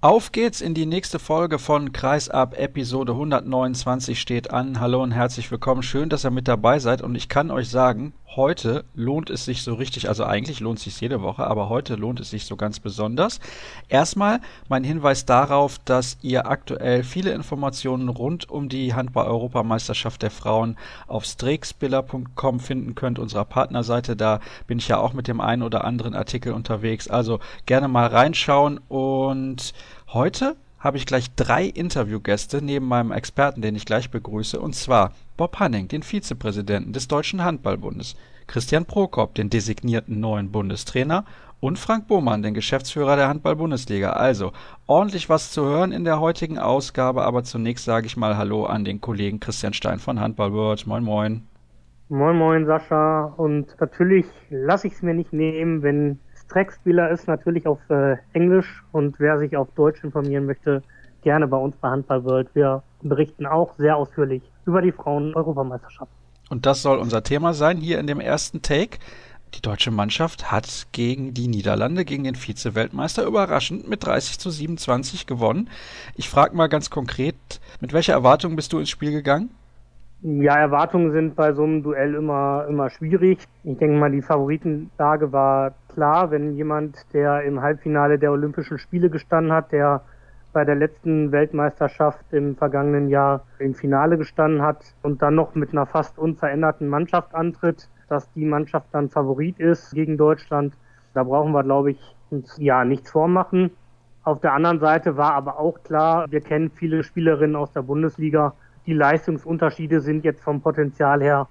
Auf geht's in die nächste Folge von Kreisab. Episode 129 steht an. Hallo und herzlich willkommen. Schön, dass ihr mit dabei seid. Und ich kann euch sagen, heute lohnt es sich so richtig. Also eigentlich lohnt es sich jede Woche, aber heute lohnt es sich so ganz besonders. Erstmal mein Hinweis darauf, dass ihr aktuell viele Informationen rund um die Handball-Europameisterschaft der Frauen auf streakspiller.com finden könnt, unserer Partnerseite. Da bin ich ja auch mit dem einen oder anderen Artikel unterwegs. Also gerne mal reinschauen und Heute habe ich gleich drei Interviewgäste neben meinem Experten, den ich gleich begrüße, und zwar Bob Hanning, den Vizepräsidenten des Deutschen Handballbundes, Christian Prokop, den designierten neuen Bundestrainer und Frank Bohmann, den Geschäftsführer der Handball-Bundesliga. Also ordentlich was zu hören in der heutigen Ausgabe, aber zunächst sage ich mal Hallo an den Kollegen Christian Stein von Handball World. Moin, moin. Moin, moin, Sascha. Und natürlich lasse ich es mir nicht nehmen, wenn Trackspieler ist natürlich auf äh, Englisch und wer sich auf Deutsch informieren möchte, gerne bei uns bei Handball World. Wir berichten auch sehr ausführlich über die Frauen-Europameisterschaft. Und das soll unser Thema sein hier in dem ersten Take. Die deutsche Mannschaft hat gegen die Niederlande, gegen den Vize-Weltmeister überraschend mit 30 zu 27 gewonnen. Ich frage mal ganz konkret, mit welcher Erwartung bist du ins Spiel gegangen? Ja, Erwartungen sind bei so einem Duell immer, immer schwierig. Ich denke mal, die Favoritenlage war klar, wenn jemand, der im Halbfinale der Olympischen Spiele gestanden hat, der bei der letzten Weltmeisterschaft im vergangenen Jahr im Finale gestanden hat und dann noch mit einer fast unveränderten Mannschaft antritt, dass die Mannschaft dann Favorit ist gegen Deutschland. Da brauchen wir, glaube ich, uns ja nichts vormachen. Auf der anderen Seite war aber auch klar, wir kennen viele Spielerinnen aus der Bundesliga, die Leistungsunterschiede sind jetzt vom Potenzial her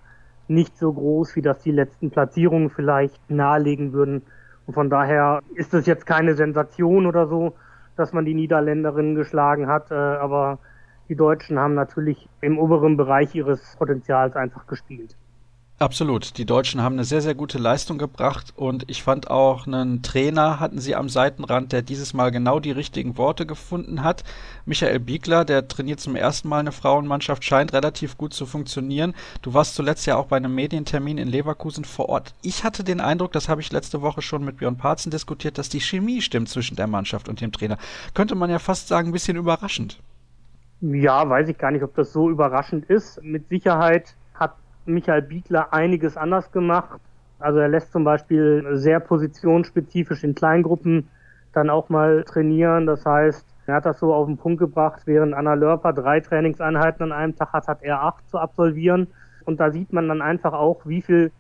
nicht so groß, wie das die letzten Platzierungen vielleicht nahelegen würden. Und von daher ist es jetzt keine Sensation oder so, dass man die Niederländerinnen geschlagen hat, äh, aber die Deutschen haben natürlich im oberen Bereich ihres Potenzials einfach gespielt. Absolut. Die Deutschen haben eine sehr, sehr gute Leistung gebracht und ich fand auch einen Trainer hatten sie am Seitenrand, der dieses Mal genau die richtigen Worte gefunden hat. Michael Biegler, der trainiert zum ersten Mal eine Frauenmannschaft, scheint relativ gut zu funktionieren. Du warst zuletzt ja auch bei einem Medientermin in Leverkusen vor Ort. Ich hatte den Eindruck, das habe ich letzte Woche schon mit Björn Parzen diskutiert, dass die Chemie stimmt zwischen der Mannschaft und dem Trainer. Könnte man ja fast sagen, ein bisschen überraschend. Ja, weiß ich gar nicht, ob das so überraschend ist. Mit Sicherheit Michael Biegler einiges anders gemacht. Also er lässt zum Beispiel sehr positionsspezifisch in Kleingruppen dann auch mal trainieren. Das heißt, er hat das so auf den Punkt gebracht, während Anna Lörper drei Trainingseinheiten an einem Tag hat, hat er acht zu absolvieren. Und da sieht man dann einfach auch, wie viel,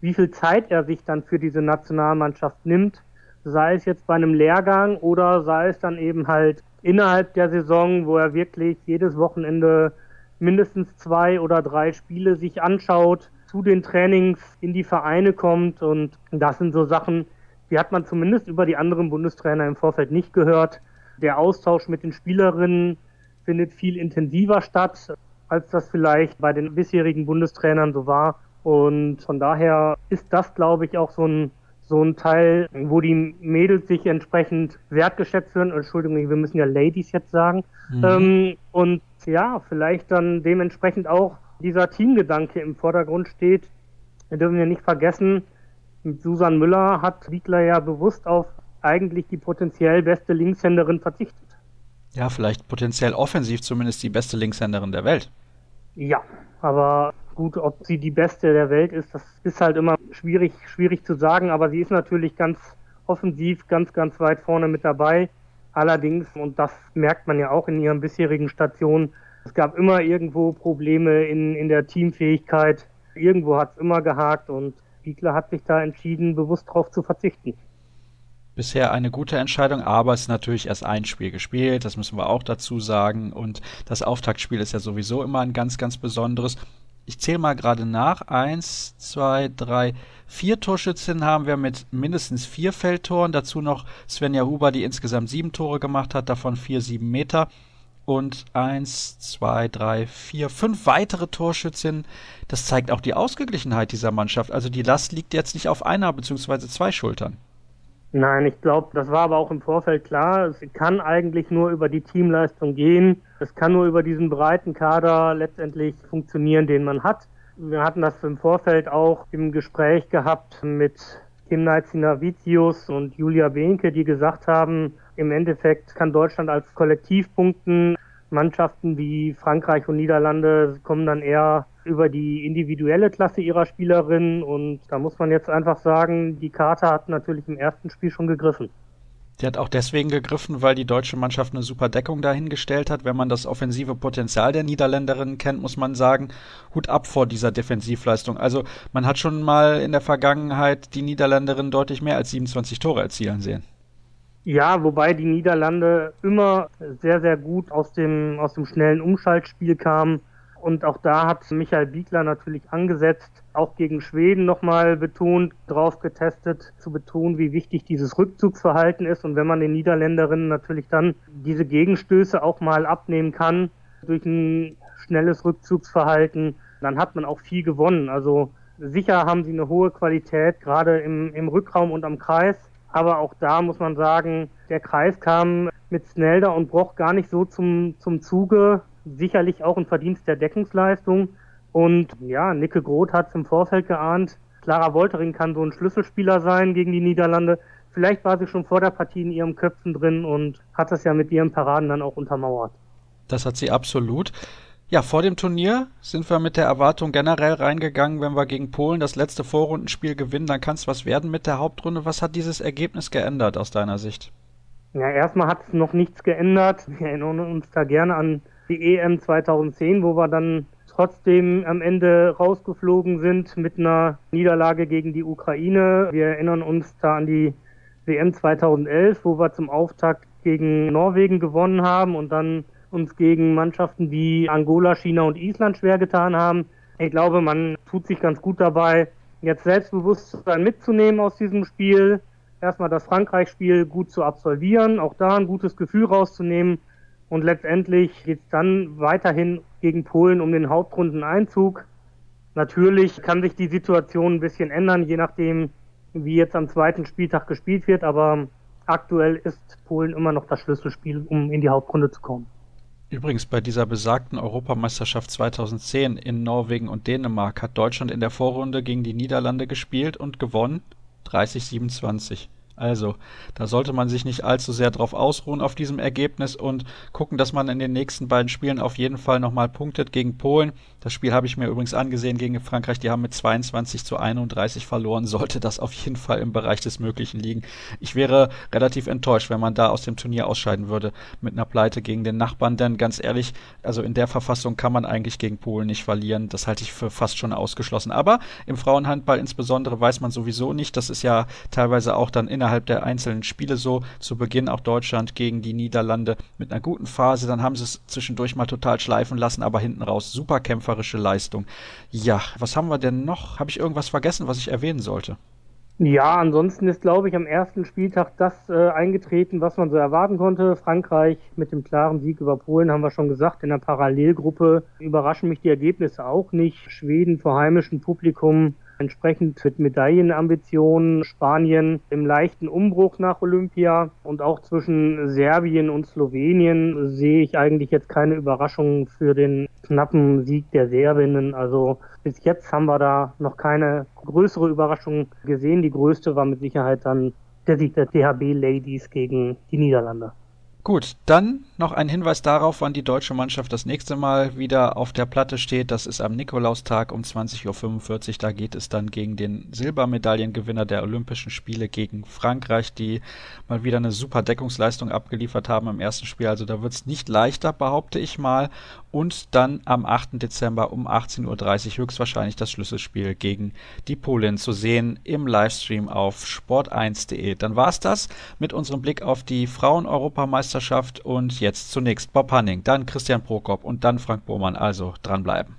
wie viel Zeit er sich dann für diese Nationalmannschaft nimmt. Sei es jetzt bei einem Lehrgang oder sei es dann eben halt innerhalb der Saison, wo er wirklich jedes Wochenende mindestens zwei oder drei Spiele sich anschaut, zu den Trainings in die Vereine kommt und das sind so Sachen, die hat man zumindest über die anderen Bundestrainer im Vorfeld nicht gehört. Der Austausch mit den Spielerinnen findet viel intensiver statt, als das vielleicht bei den bisherigen Bundestrainern so war. Und von daher ist das, glaube ich, auch so ein, so ein Teil, wo die Mädels sich entsprechend wertgeschätzt werden. Entschuldigung, wir müssen ja Ladies jetzt sagen. Mhm. Ähm, und ja, vielleicht dann dementsprechend auch dieser Teamgedanke im Vordergrund steht. Wir dürfen ja nicht vergessen, mit Susan Müller hat Wiegler ja bewusst auf eigentlich die potenziell beste Linkshänderin verzichtet. Ja, vielleicht potenziell offensiv zumindest die beste Linkshänderin der Welt. Ja, aber gut, ob sie die beste der Welt ist, das ist halt immer schwierig, schwierig zu sagen, aber sie ist natürlich ganz offensiv, ganz, ganz weit vorne mit dabei. Allerdings, und das merkt man ja auch in ihren bisherigen Stationen, es gab immer irgendwo Probleme in, in der Teamfähigkeit. Irgendwo hat es immer gehakt und Biegler hat sich da entschieden, bewusst darauf zu verzichten. Bisher eine gute Entscheidung, aber es ist natürlich erst ein Spiel gespielt, das müssen wir auch dazu sagen. Und das Auftaktspiel ist ja sowieso immer ein ganz, ganz besonderes. Ich zähle mal gerade nach. Eins, zwei, drei, Vier Torschützinnen haben wir mit mindestens vier Feldtoren. Dazu noch Svenja Huber, die insgesamt sieben Tore gemacht hat, davon vier sieben Meter. Und eins, zwei, drei, vier, fünf weitere Torschützinnen. Das zeigt auch die Ausgeglichenheit dieser Mannschaft. Also die Last liegt jetzt nicht auf einer bzw. zwei Schultern. Nein, ich glaube, das war aber auch im Vorfeld klar. Es kann eigentlich nur über die Teamleistung gehen. Es kann nur über diesen breiten Kader letztendlich funktionieren, den man hat. Wir hatten das im Vorfeld auch im Gespräch gehabt mit Kim Naizinavicius und Julia Behnke, die gesagt haben, im Endeffekt kann Deutschland als Kollektiv punkten. Mannschaften wie Frankreich und Niederlande kommen dann eher über die individuelle Klasse ihrer Spielerinnen und da muss man jetzt einfach sagen, die Karte hat natürlich im ersten Spiel schon gegriffen. Die hat auch deswegen gegriffen, weil die deutsche Mannschaft eine super Deckung dahingestellt hat. Wenn man das offensive Potenzial der Niederländerinnen kennt, muss man sagen, Hut ab vor dieser Defensivleistung. Also man hat schon mal in der Vergangenheit die Niederländerinnen deutlich mehr als 27 Tore erzielen sehen. Ja, wobei die Niederlande immer sehr, sehr gut aus dem, aus dem schnellen Umschaltspiel kamen. Und auch da hat Michael Biegler natürlich angesetzt, auch gegen Schweden nochmal betont, drauf getestet, zu betonen, wie wichtig dieses Rückzugsverhalten ist. Und wenn man den Niederländerinnen natürlich dann diese Gegenstöße auch mal abnehmen kann durch ein schnelles Rückzugsverhalten, dann hat man auch viel gewonnen. Also sicher haben sie eine hohe Qualität, gerade im, im Rückraum und am Kreis. Aber auch da muss man sagen, der Kreis kam mit Snelder und Broch gar nicht so zum, zum Zuge. Sicherlich auch ein Verdienst der Deckungsleistung. Und ja, Nicke Groth hat es im Vorfeld geahnt. Clara Woltering kann so ein Schlüsselspieler sein gegen die Niederlande. Vielleicht war sie schon vor der Partie in ihrem Köpfen drin und hat das ja mit ihren Paraden dann auch untermauert. Das hat sie absolut. Ja, vor dem Turnier sind wir mit der Erwartung generell reingegangen, wenn wir gegen Polen das letzte Vorrundenspiel gewinnen, dann kann es was werden mit der Hauptrunde. Was hat dieses Ergebnis geändert aus deiner Sicht? Ja, erstmal hat es noch nichts geändert. Wir erinnern uns da gerne an die EM 2010, wo wir dann trotzdem am Ende rausgeflogen sind mit einer Niederlage gegen die Ukraine. Wir erinnern uns da an die WM 2011, wo wir zum Auftakt gegen Norwegen gewonnen haben und dann uns gegen Mannschaften wie Angola, China und Island schwer getan haben. Ich glaube, man tut sich ganz gut dabei, jetzt Selbstbewusstsein mitzunehmen aus diesem Spiel. Erstmal das Frankreich-Spiel gut zu absolvieren, auch da ein gutes Gefühl rauszunehmen. Und letztendlich geht es dann weiterhin gegen Polen um den Hauptrundeneinzug. Natürlich kann sich die Situation ein bisschen ändern, je nachdem, wie jetzt am zweiten Spieltag gespielt wird. Aber aktuell ist Polen immer noch das Schlüsselspiel, um in die Hauptrunde zu kommen. Übrigens, bei dieser besagten Europameisterschaft 2010 in Norwegen und Dänemark hat Deutschland in der Vorrunde gegen die Niederlande gespielt und gewonnen 30-27. Also, da sollte man sich nicht allzu sehr drauf ausruhen auf diesem Ergebnis und gucken, dass man in den nächsten beiden Spielen auf jeden Fall nochmal punktet gegen Polen. Das Spiel habe ich mir übrigens angesehen gegen Frankreich. Die haben mit 22 zu 31 verloren. Sollte das auf jeden Fall im Bereich des Möglichen liegen. Ich wäre relativ enttäuscht, wenn man da aus dem Turnier ausscheiden würde mit einer Pleite gegen den Nachbarn. Denn ganz ehrlich, also in der Verfassung kann man eigentlich gegen Polen nicht verlieren. Das halte ich für fast schon ausgeschlossen. Aber im Frauenhandball insbesondere weiß man sowieso nicht. Das ist ja teilweise auch dann innerhalb innerhalb der einzelnen Spiele so. Zu Beginn auch Deutschland gegen die Niederlande mit einer guten Phase. Dann haben sie es zwischendurch mal total schleifen lassen, aber hinten raus super kämpferische Leistung. Ja, was haben wir denn noch? Habe ich irgendwas vergessen, was ich erwähnen sollte? Ja, ansonsten ist, glaube ich, am ersten Spieltag das äh, eingetreten, was man so erwarten konnte. Frankreich mit dem klaren Sieg über Polen haben wir schon gesagt. In der Parallelgruppe überraschen mich die Ergebnisse auch nicht. Schweden vor heimischem Publikum Entsprechend mit Medaillenambitionen Spanien im leichten Umbruch nach Olympia und auch zwischen Serbien und Slowenien sehe ich eigentlich jetzt keine Überraschung für den knappen Sieg der Serbinnen. Also bis jetzt haben wir da noch keine größere Überraschung gesehen. Die größte war mit Sicherheit dann der Sieg der THB Ladies gegen die Niederlande. Gut, dann noch ein Hinweis darauf, wann die deutsche Mannschaft das nächste Mal wieder auf der Platte steht. Das ist am Nikolaustag um 20.45 Uhr. Da geht es dann gegen den Silbermedaillengewinner der Olympischen Spiele gegen Frankreich, die mal wieder eine super Deckungsleistung abgeliefert haben im ersten Spiel. Also da wird es nicht leichter, behaupte ich mal. Und dann am 8. Dezember um 18.30 Uhr höchstwahrscheinlich das Schlüsselspiel gegen die Polin zu sehen im Livestream auf sport1.de. Dann war es das mit unserem Blick auf die Frauen-Europameisterschaft Meisterschaft und jetzt zunächst Bob Hanning, dann Christian Prokop und dann Frank Bohmann. Also dranbleiben.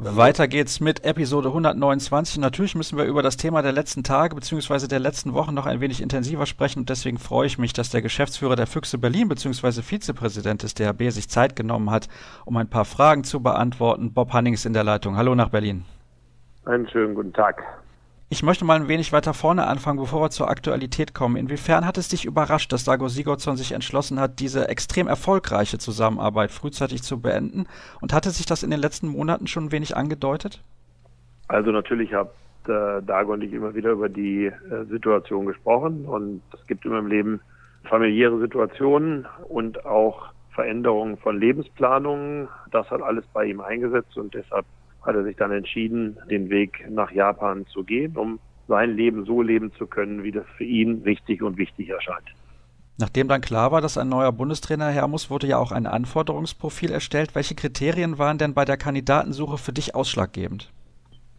Weiter geht's mit Episode 129. Natürlich müssen wir über das Thema der letzten Tage bzw. der letzten Wochen noch ein wenig intensiver sprechen und deswegen freue ich mich, dass der Geschäftsführer der Füchse Berlin bzw. Vizepräsident des DHB sich Zeit genommen hat, um ein paar Fragen zu beantworten. Bob Hanning ist in der Leitung. Hallo nach Berlin. Einen schönen guten Tag. Ich möchte mal ein wenig weiter vorne anfangen, bevor wir zur Aktualität kommen. Inwiefern hat es dich überrascht, dass Dago Sigurdsson sich entschlossen hat, diese extrem erfolgreiche Zusammenarbeit frühzeitig zu beenden? Und hatte sich das in den letzten Monaten schon ein wenig angedeutet? Also natürlich hat äh, Dago und ich immer wieder über die äh, Situation gesprochen und es gibt immer im Leben familiäre Situationen und auch Veränderungen von Lebensplanungen. Das hat alles bei ihm eingesetzt und deshalb hat er sich dann entschieden, den Weg nach Japan zu gehen, um sein Leben so leben zu können, wie das für ihn richtig und wichtig erscheint. Nachdem dann klar war, dass ein neuer Bundestrainer her muss, wurde ja auch ein Anforderungsprofil erstellt. Welche Kriterien waren denn bei der Kandidatensuche für dich ausschlaggebend?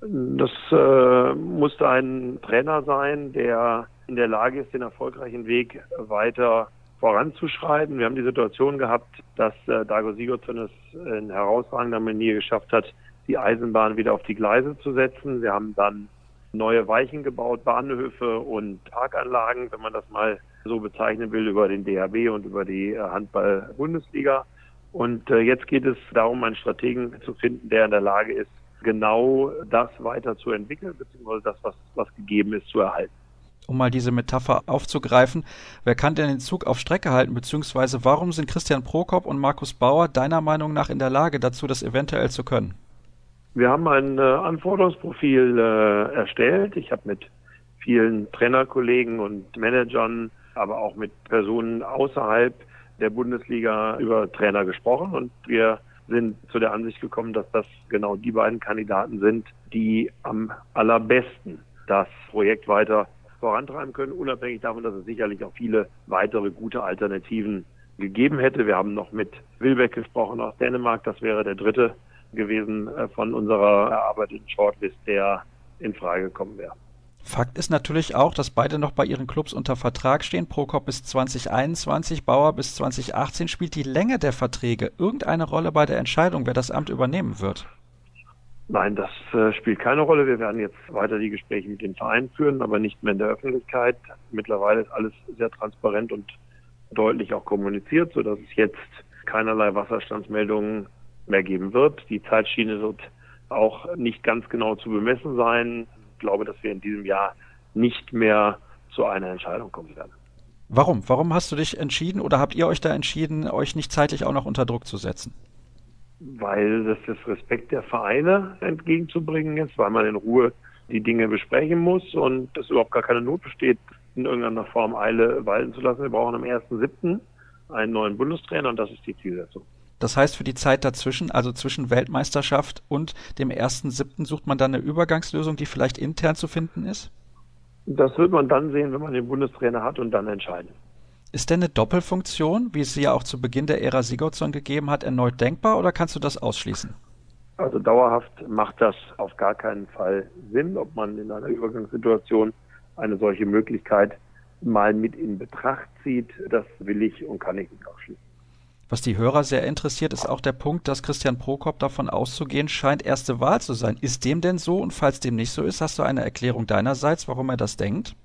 Das äh, musste ein Trainer sein, der in der Lage ist, den erfolgreichen Weg weiter voranzuschreiten. Wir haben die Situation gehabt, dass äh, Dago Sigurdsson es in herausragender Manier geschafft hat, die Eisenbahn wieder auf die Gleise zu setzen. Wir haben dann neue Weichen gebaut, Bahnhöfe und Parkanlagen, wenn man das mal so bezeichnen will, über den DHB und über die äh, Handball-Bundesliga. Und äh, jetzt geht es darum, einen Strategen zu finden, der in der Lage ist, genau das weiterzuentwickeln, beziehungsweise das, was, was gegeben ist, zu erhalten. Um mal diese Metapher aufzugreifen, wer kann denn den Zug auf Strecke halten, beziehungsweise warum sind Christian Prokop und Markus Bauer deiner Meinung nach in der Lage dazu, das eventuell zu können? Wir haben ein äh, Anforderungsprofil äh, erstellt. Ich habe mit vielen Trainerkollegen und Managern, aber auch mit Personen außerhalb der Bundesliga über Trainer gesprochen und wir sind zu der Ansicht gekommen, dass das genau die beiden Kandidaten sind, die am allerbesten das Projekt weiter vorantreiben können, unabhängig davon, dass es sicherlich auch viele weitere gute Alternativen gegeben hätte. Wir haben noch mit Wilbeck gesprochen aus Dänemark, das wäre der dritte gewesen äh, von unserer erarbeiteten Shortlist, der in Frage gekommen wäre. Fakt ist natürlich auch, dass beide noch bei ihren Clubs unter Vertrag stehen. Prokop bis 2021, Bauer bis 2018. Spielt die Länge der Verträge irgendeine Rolle bei der Entscheidung, wer das Amt übernehmen wird? Nein, das äh, spielt keine Rolle. Wir werden jetzt weiter die Gespräche mit den Vereinen führen, aber nicht mehr in der Öffentlichkeit. Mittlerweile ist alles sehr transparent und deutlich auch kommuniziert, sodass es jetzt keinerlei Wasserstandsmeldungen mehr geben wird. Die Zeitschiene wird auch nicht ganz genau zu bemessen sein glaube, dass wir in diesem Jahr nicht mehr zu einer Entscheidung kommen werden. Warum? Warum hast du dich entschieden oder habt ihr euch da entschieden, euch nicht zeitlich auch noch unter Druck zu setzen? Weil das das Respekt der Vereine entgegenzubringen ist, weil man in Ruhe die Dinge besprechen muss und es überhaupt gar keine Not besteht, in irgendeiner Form Eile walten zu lassen. Wir brauchen am 1.7. einen neuen Bundestrainer und das ist die Zielsetzung. Das heißt, für die Zeit dazwischen, also zwischen Weltmeisterschaft und dem 1.7., sucht man dann eine Übergangslösung, die vielleicht intern zu finden ist? Das wird man dann sehen, wenn man den Bundestrainer hat und dann entscheiden. Ist denn eine Doppelfunktion, wie es sie ja auch zu Beginn der Ära Sigurdsson gegeben hat, erneut denkbar oder kannst du das ausschließen? Also dauerhaft macht das auf gar keinen Fall Sinn, ob man in einer Übergangssituation eine solche Möglichkeit mal mit in Betracht zieht. Das will ich und kann ich nicht ausschließen. Was die Hörer sehr interessiert, ist auch der Punkt, dass Christian Prokop davon auszugehen scheint, erste Wahl zu sein. Ist dem denn so? Und falls dem nicht so ist, hast du eine Erklärung deinerseits, warum er das denkt?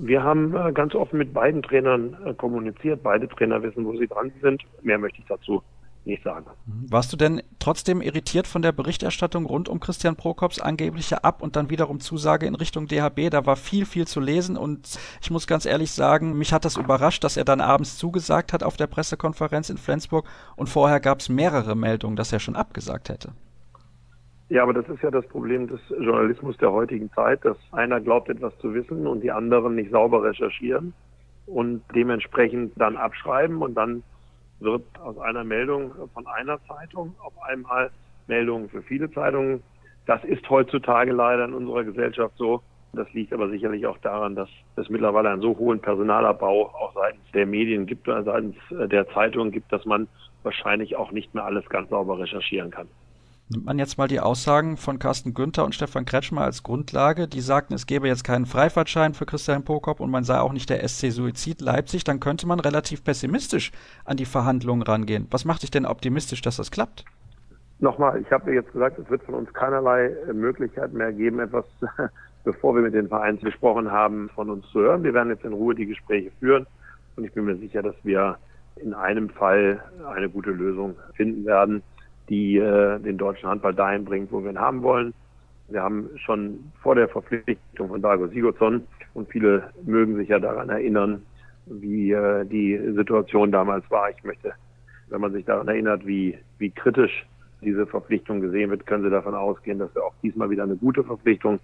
Wir haben äh, ganz offen mit beiden Trainern äh, kommuniziert. Beide Trainer wissen, wo sie dran sind. Mehr möchte ich dazu nicht sagen. Mhm. Warst du denn trotzdem irritiert von der Berichterstattung rund um Christian Prokops angebliche Ab- und dann wiederum Zusage in Richtung DHB? Da war viel, viel zu lesen und ich muss ganz ehrlich sagen, mich hat das überrascht, dass er dann abends zugesagt hat auf der Pressekonferenz in Flensburg und vorher gab es mehrere Meldungen, dass er schon abgesagt hätte. Ja, aber das ist ja das Problem des Journalismus der heutigen Zeit, dass einer glaubt, etwas zu wissen und die anderen nicht sauber recherchieren und dementsprechend dann abschreiben und dann wird aus einer Meldung von einer Zeitung auf einmal Meldungen für viele Zeitungen. Das ist heutzutage leider in unserer Gesellschaft so. Das liegt aber sicherlich auch daran, dass es mittlerweile einen so hohen Personalabbau auch seitens der Medien gibt seitens der Zeitungen gibt, dass man wahrscheinlich auch nicht mehr alles ganz sauber recherchieren kann. Nimmt man jetzt mal die Aussagen von Carsten Günther und Stefan Kretschmer als Grundlage, die sagten, es gäbe jetzt keinen Freifahrtschein für Christian Prokop und man sei auch nicht der SC Suizid Leipzig, dann könnte man relativ pessimistisch an die Verhandlungen rangehen. Was macht dich denn optimistisch, dass das klappt? Nochmal, ich habe jetzt gesagt, es wird von uns keinerlei Möglichkeit mehr geben, etwas, bevor wir mit den Vereins gesprochen haben, von uns zu hören. Wir werden jetzt in Ruhe die Gespräche führen und ich bin mir sicher, dass wir in einem Fall eine gute Lösung finden werden die äh, den deutschen Handball dahin bringt, wo wir ihn haben wollen. Wir haben schon vor der Verpflichtung von Dago Sigurdsson und viele mögen sich ja daran erinnern, wie äh, die Situation damals war. Ich möchte, wenn man sich daran erinnert, wie, wie kritisch diese Verpflichtung gesehen wird, können Sie davon ausgehen, dass wir auch diesmal wieder eine gute Verpflichtung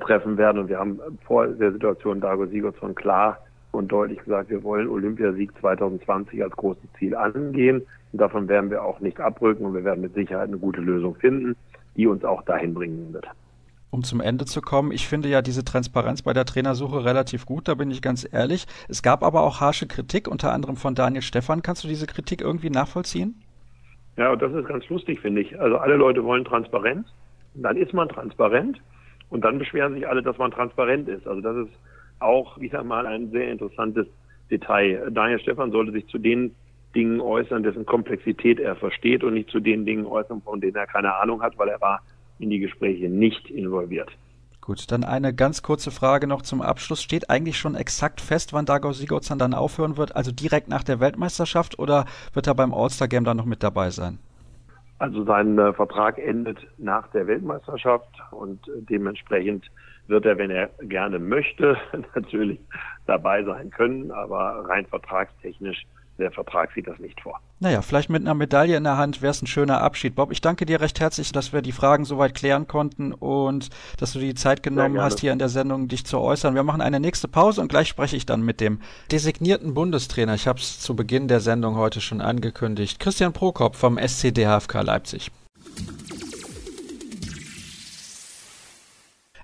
treffen werden. Und wir haben vor der Situation Dago Sigurdsson klar und deutlich gesagt, wir wollen Olympiasieg 2020 als großes Ziel angehen. Und davon werden wir auch nicht abrücken und wir werden mit Sicherheit eine gute Lösung finden, die uns auch dahin bringen wird. Um zum Ende zu kommen, ich finde ja diese Transparenz bei der Trainersuche relativ gut, da bin ich ganz ehrlich. Es gab aber auch harsche Kritik, unter anderem von Daniel Stefan. Kannst du diese Kritik irgendwie nachvollziehen? Ja, und das ist ganz lustig, finde ich. Also alle Leute wollen Transparenz, dann ist man transparent und dann beschweren sich alle, dass man transparent ist. Also das ist auch wieder mal ein sehr interessantes Detail. Daniel Stefan sollte sich zu den Dingen äußern, dessen Komplexität er versteht und nicht zu den Dingen äußern, von denen er keine Ahnung hat, weil er war in die Gespräche nicht involviert. Gut, dann eine ganz kurze Frage noch zum Abschluss. Steht eigentlich schon exakt fest, wann Dagor Sigurdsson dann aufhören wird? Also direkt nach der Weltmeisterschaft oder wird er beim All-Star-Game dann noch mit dabei sein? Also sein äh, Vertrag endet nach der Weltmeisterschaft und äh, dementsprechend wird er, wenn er gerne möchte, natürlich dabei sein können, aber rein vertragstechnisch der Vertrag sieht das nicht vor. Naja, vielleicht mit einer Medaille in der Hand wäre es ein schöner Abschied. Bob, ich danke dir recht herzlich, dass wir die Fragen soweit klären konnten und dass du die Zeit genommen hast, hier in der Sendung dich zu äußern. Wir machen eine nächste Pause und gleich spreche ich dann mit dem designierten Bundestrainer. Ich habe es zu Beginn der Sendung heute schon angekündigt. Christian Prokop vom SCDHFK Leipzig.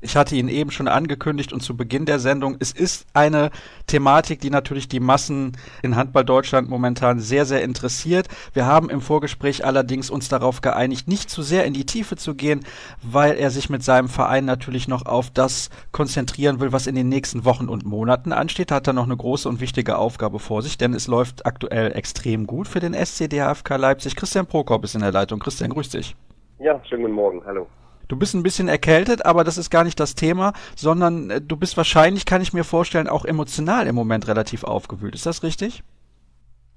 Ich hatte ihn eben schon angekündigt und zu Beginn der Sendung. Es ist eine Thematik, die natürlich die Massen in Handball Deutschland momentan sehr, sehr interessiert. Wir haben im Vorgespräch allerdings uns darauf geeinigt, nicht zu sehr in die Tiefe zu gehen, weil er sich mit seinem Verein natürlich noch auf das konzentrieren will, was in den nächsten Wochen und Monaten ansteht. Hat er noch eine große und wichtige Aufgabe vor sich, denn es läuft aktuell extrem gut für den SCDHFK Leipzig. Christian Prokop ist in der Leitung. Christian, grüß dich. Ja, schönen guten Morgen. Hallo. Du bist ein bisschen erkältet, aber das ist gar nicht das Thema, sondern äh, du bist wahrscheinlich, kann ich mir vorstellen, auch emotional im Moment relativ aufgewühlt. Ist das richtig?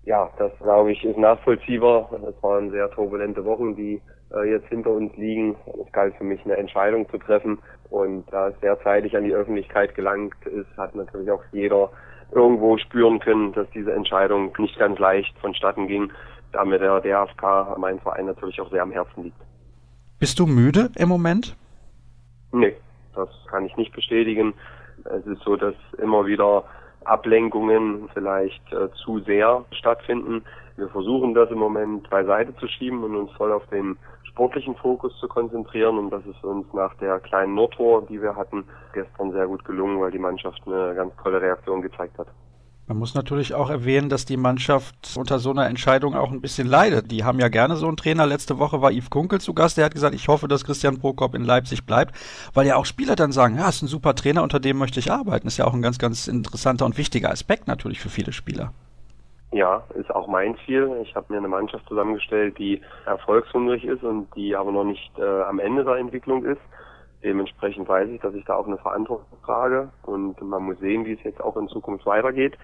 Ja, das glaube ich ist nachvollziehbar. Es waren sehr turbulente Wochen, die äh, jetzt hinter uns liegen. Es galt für mich eine Entscheidung zu treffen und da es sehr zeitig an die Öffentlichkeit gelangt ist, hat natürlich auch jeder irgendwo spüren können, dass diese Entscheidung nicht ganz leicht vonstatten ging, da mir der DFK, mein Verein, natürlich auch sehr am Herzen liegt. Bist du müde im Moment? Nee, das kann ich nicht bestätigen. Es ist so, dass immer wieder Ablenkungen vielleicht äh, zu sehr stattfinden. Wir versuchen das im Moment beiseite zu schieben und uns voll auf den sportlichen Fokus zu konzentrieren. Und das ist uns nach der kleinen Nordtor, die wir hatten, gestern sehr gut gelungen, weil die Mannschaft eine ganz tolle Reaktion gezeigt hat. Man muss natürlich auch erwähnen, dass die Mannschaft unter so einer Entscheidung auch ein bisschen leidet. Die haben ja gerne so einen Trainer. Letzte Woche war Yves Kunkel zu Gast. Der hat gesagt, ich hoffe, dass Christian Prokop in Leipzig bleibt, weil ja auch Spieler dann sagen, ja, ist ein super Trainer, unter dem möchte ich arbeiten. Ist ja auch ein ganz, ganz interessanter und wichtiger Aspekt natürlich für viele Spieler. Ja, ist auch mein Ziel. Ich habe mir eine Mannschaft zusammengestellt, die erfolgshungrig ist und die aber noch nicht äh, am Ende der Entwicklung ist. Dementsprechend weiß ich, dass ich da auch eine Verantwortung trage und man muss sehen, wie es jetzt auch in Zukunft weitergeht.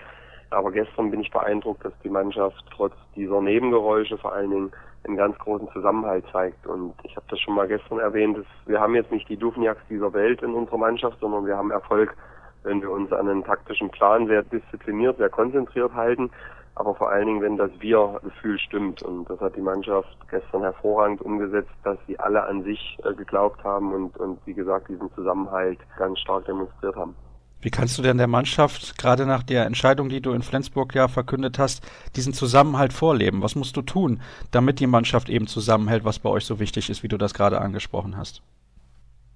Aber gestern bin ich beeindruckt, dass die Mannschaft trotz dieser Nebengeräusche vor allen Dingen einen ganz großen Zusammenhalt zeigt. Und ich habe das schon mal gestern erwähnt, dass wir haben jetzt nicht die Duvniaks dieser Welt in unserer Mannschaft, sondern wir haben Erfolg, wenn wir uns an einen taktischen Plan sehr diszipliniert, sehr konzentriert halten aber vor allen Dingen, wenn das Wir-Gefühl stimmt. Und das hat die Mannschaft gestern hervorragend umgesetzt, dass sie alle an sich äh, geglaubt haben und, und wie gesagt diesen Zusammenhalt ganz stark demonstriert haben. Wie kannst du denn der Mannschaft, gerade nach der Entscheidung, die du in Flensburg ja verkündet hast, diesen Zusammenhalt vorleben? Was musst du tun, damit die Mannschaft eben zusammenhält, was bei euch so wichtig ist, wie du das gerade angesprochen hast?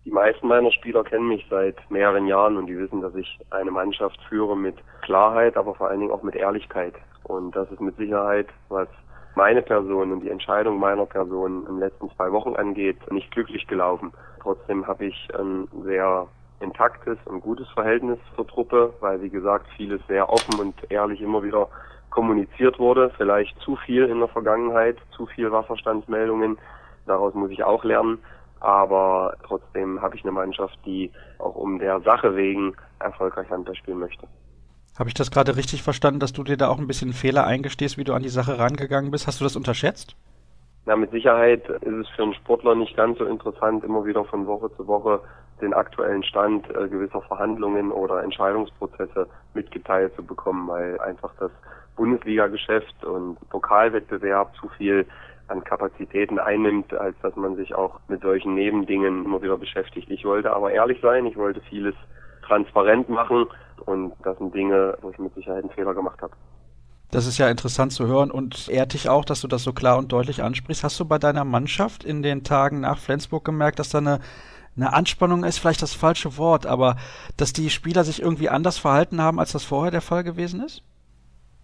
Die meisten meiner Spieler kennen mich seit mehreren Jahren und die wissen, dass ich eine Mannschaft führe mit Klarheit, aber vor allen Dingen auch mit Ehrlichkeit. Und das ist mit Sicherheit, was meine Person und die Entscheidung meiner Person in den letzten zwei Wochen angeht, nicht glücklich gelaufen. Trotzdem habe ich ein sehr intaktes und gutes Verhältnis zur Truppe, weil wie gesagt vieles sehr offen und ehrlich immer wieder kommuniziert wurde. Vielleicht zu viel in der Vergangenheit, zu viel Wasserstandsmeldungen. Daraus muss ich auch lernen. Aber trotzdem habe ich eine Mannschaft, die auch um der Sache wegen erfolgreich Handball spielen möchte. Habe ich das gerade richtig verstanden, dass du dir da auch ein bisschen Fehler eingestehst, wie du an die Sache rangegangen bist? Hast du das unterschätzt? Na, mit Sicherheit ist es für einen Sportler nicht ganz so interessant, immer wieder von Woche zu Woche den aktuellen Stand äh, gewisser Verhandlungen oder Entscheidungsprozesse mitgeteilt zu bekommen, weil einfach das Bundesliga-Geschäft und Pokalwettbewerb zu viel an Kapazitäten einnimmt, als dass man sich auch mit solchen Nebendingen immer wieder beschäftigt. Ich wollte aber ehrlich sein, ich wollte vieles transparent machen und das sind Dinge, wo ich mit Sicherheit einen Fehler gemacht habe. Das ist ja interessant zu hören und ehrt dich auch, dass du das so klar und deutlich ansprichst. Hast du bei deiner Mannschaft in den Tagen nach Flensburg gemerkt, dass da eine, eine Anspannung ist, vielleicht das falsche Wort, aber dass die Spieler sich irgendwie anders verhalten haben, als das vorher der Fall gewesen ist?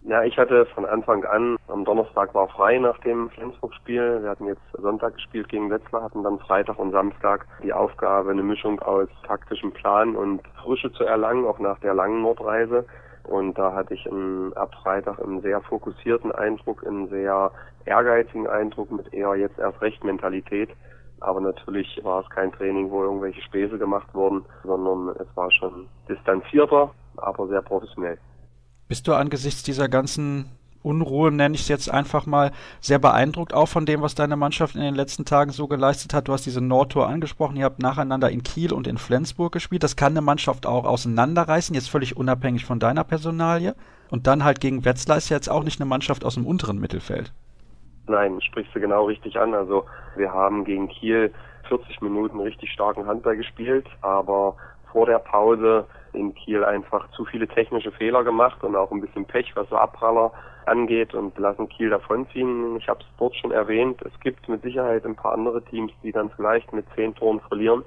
Ja, ich hatte von Anfang an, am Donnerstag war frei nach dem Flensburg-Spiel. Wir hatten jetzt Sonntag gespielt gegen Wetzlar, hatten dann Freitag und Samstag die Aufgabe, eine Mischung aus taktischem Plan und Frische zu erlangen, auch nach der langen Nordreise. Und da hatte ich einen, ab Freitag einen sehr fokussierten Eindruck, einen sehr ehrgeizigen Eindruck mit eher jetzt erst recht Mentalität. Aber natürlich war es kein Training, wo irgendwelche Späße gemacht wurden, sondern es war schon distanzierter, aber sehr professionell. Bist du angesichts dieser ganzen Unruhe, nenne ich es jetzt einfach mal, sehr beeindruckt auch von dem, was deine Mannschaft in den letzten Tagen so geleistet hat. Du hast diese Nordtour angesprochen, ihr habt nacheinander in Kiel und in Flensburg gespielt. Das kann eine Mannschaft auch auseinanderreißen, jetzt völlig unabhängig von deiner Personalie. Und dann halt gegen Wetzlar ist ja jetzt auch nicht eine Mannschaft aus dem unteren Mittelfeld. Nein, sprichst du genau richtig an. Also wir haben gegen Kiel 40 Minuten richtig starken Handball gespielt, aber vor der Pause in Kiel einfach zu viele technische Fehler gemacht und auch ein bisschen Pech, was so Abpraller angeht und lassen Kiel davonziehen. Ich habe es dort schon erwähnt, es gibt mit Sicherheit ein paar andere Teams, die dann vielleicht mit zehn Toren verlieren.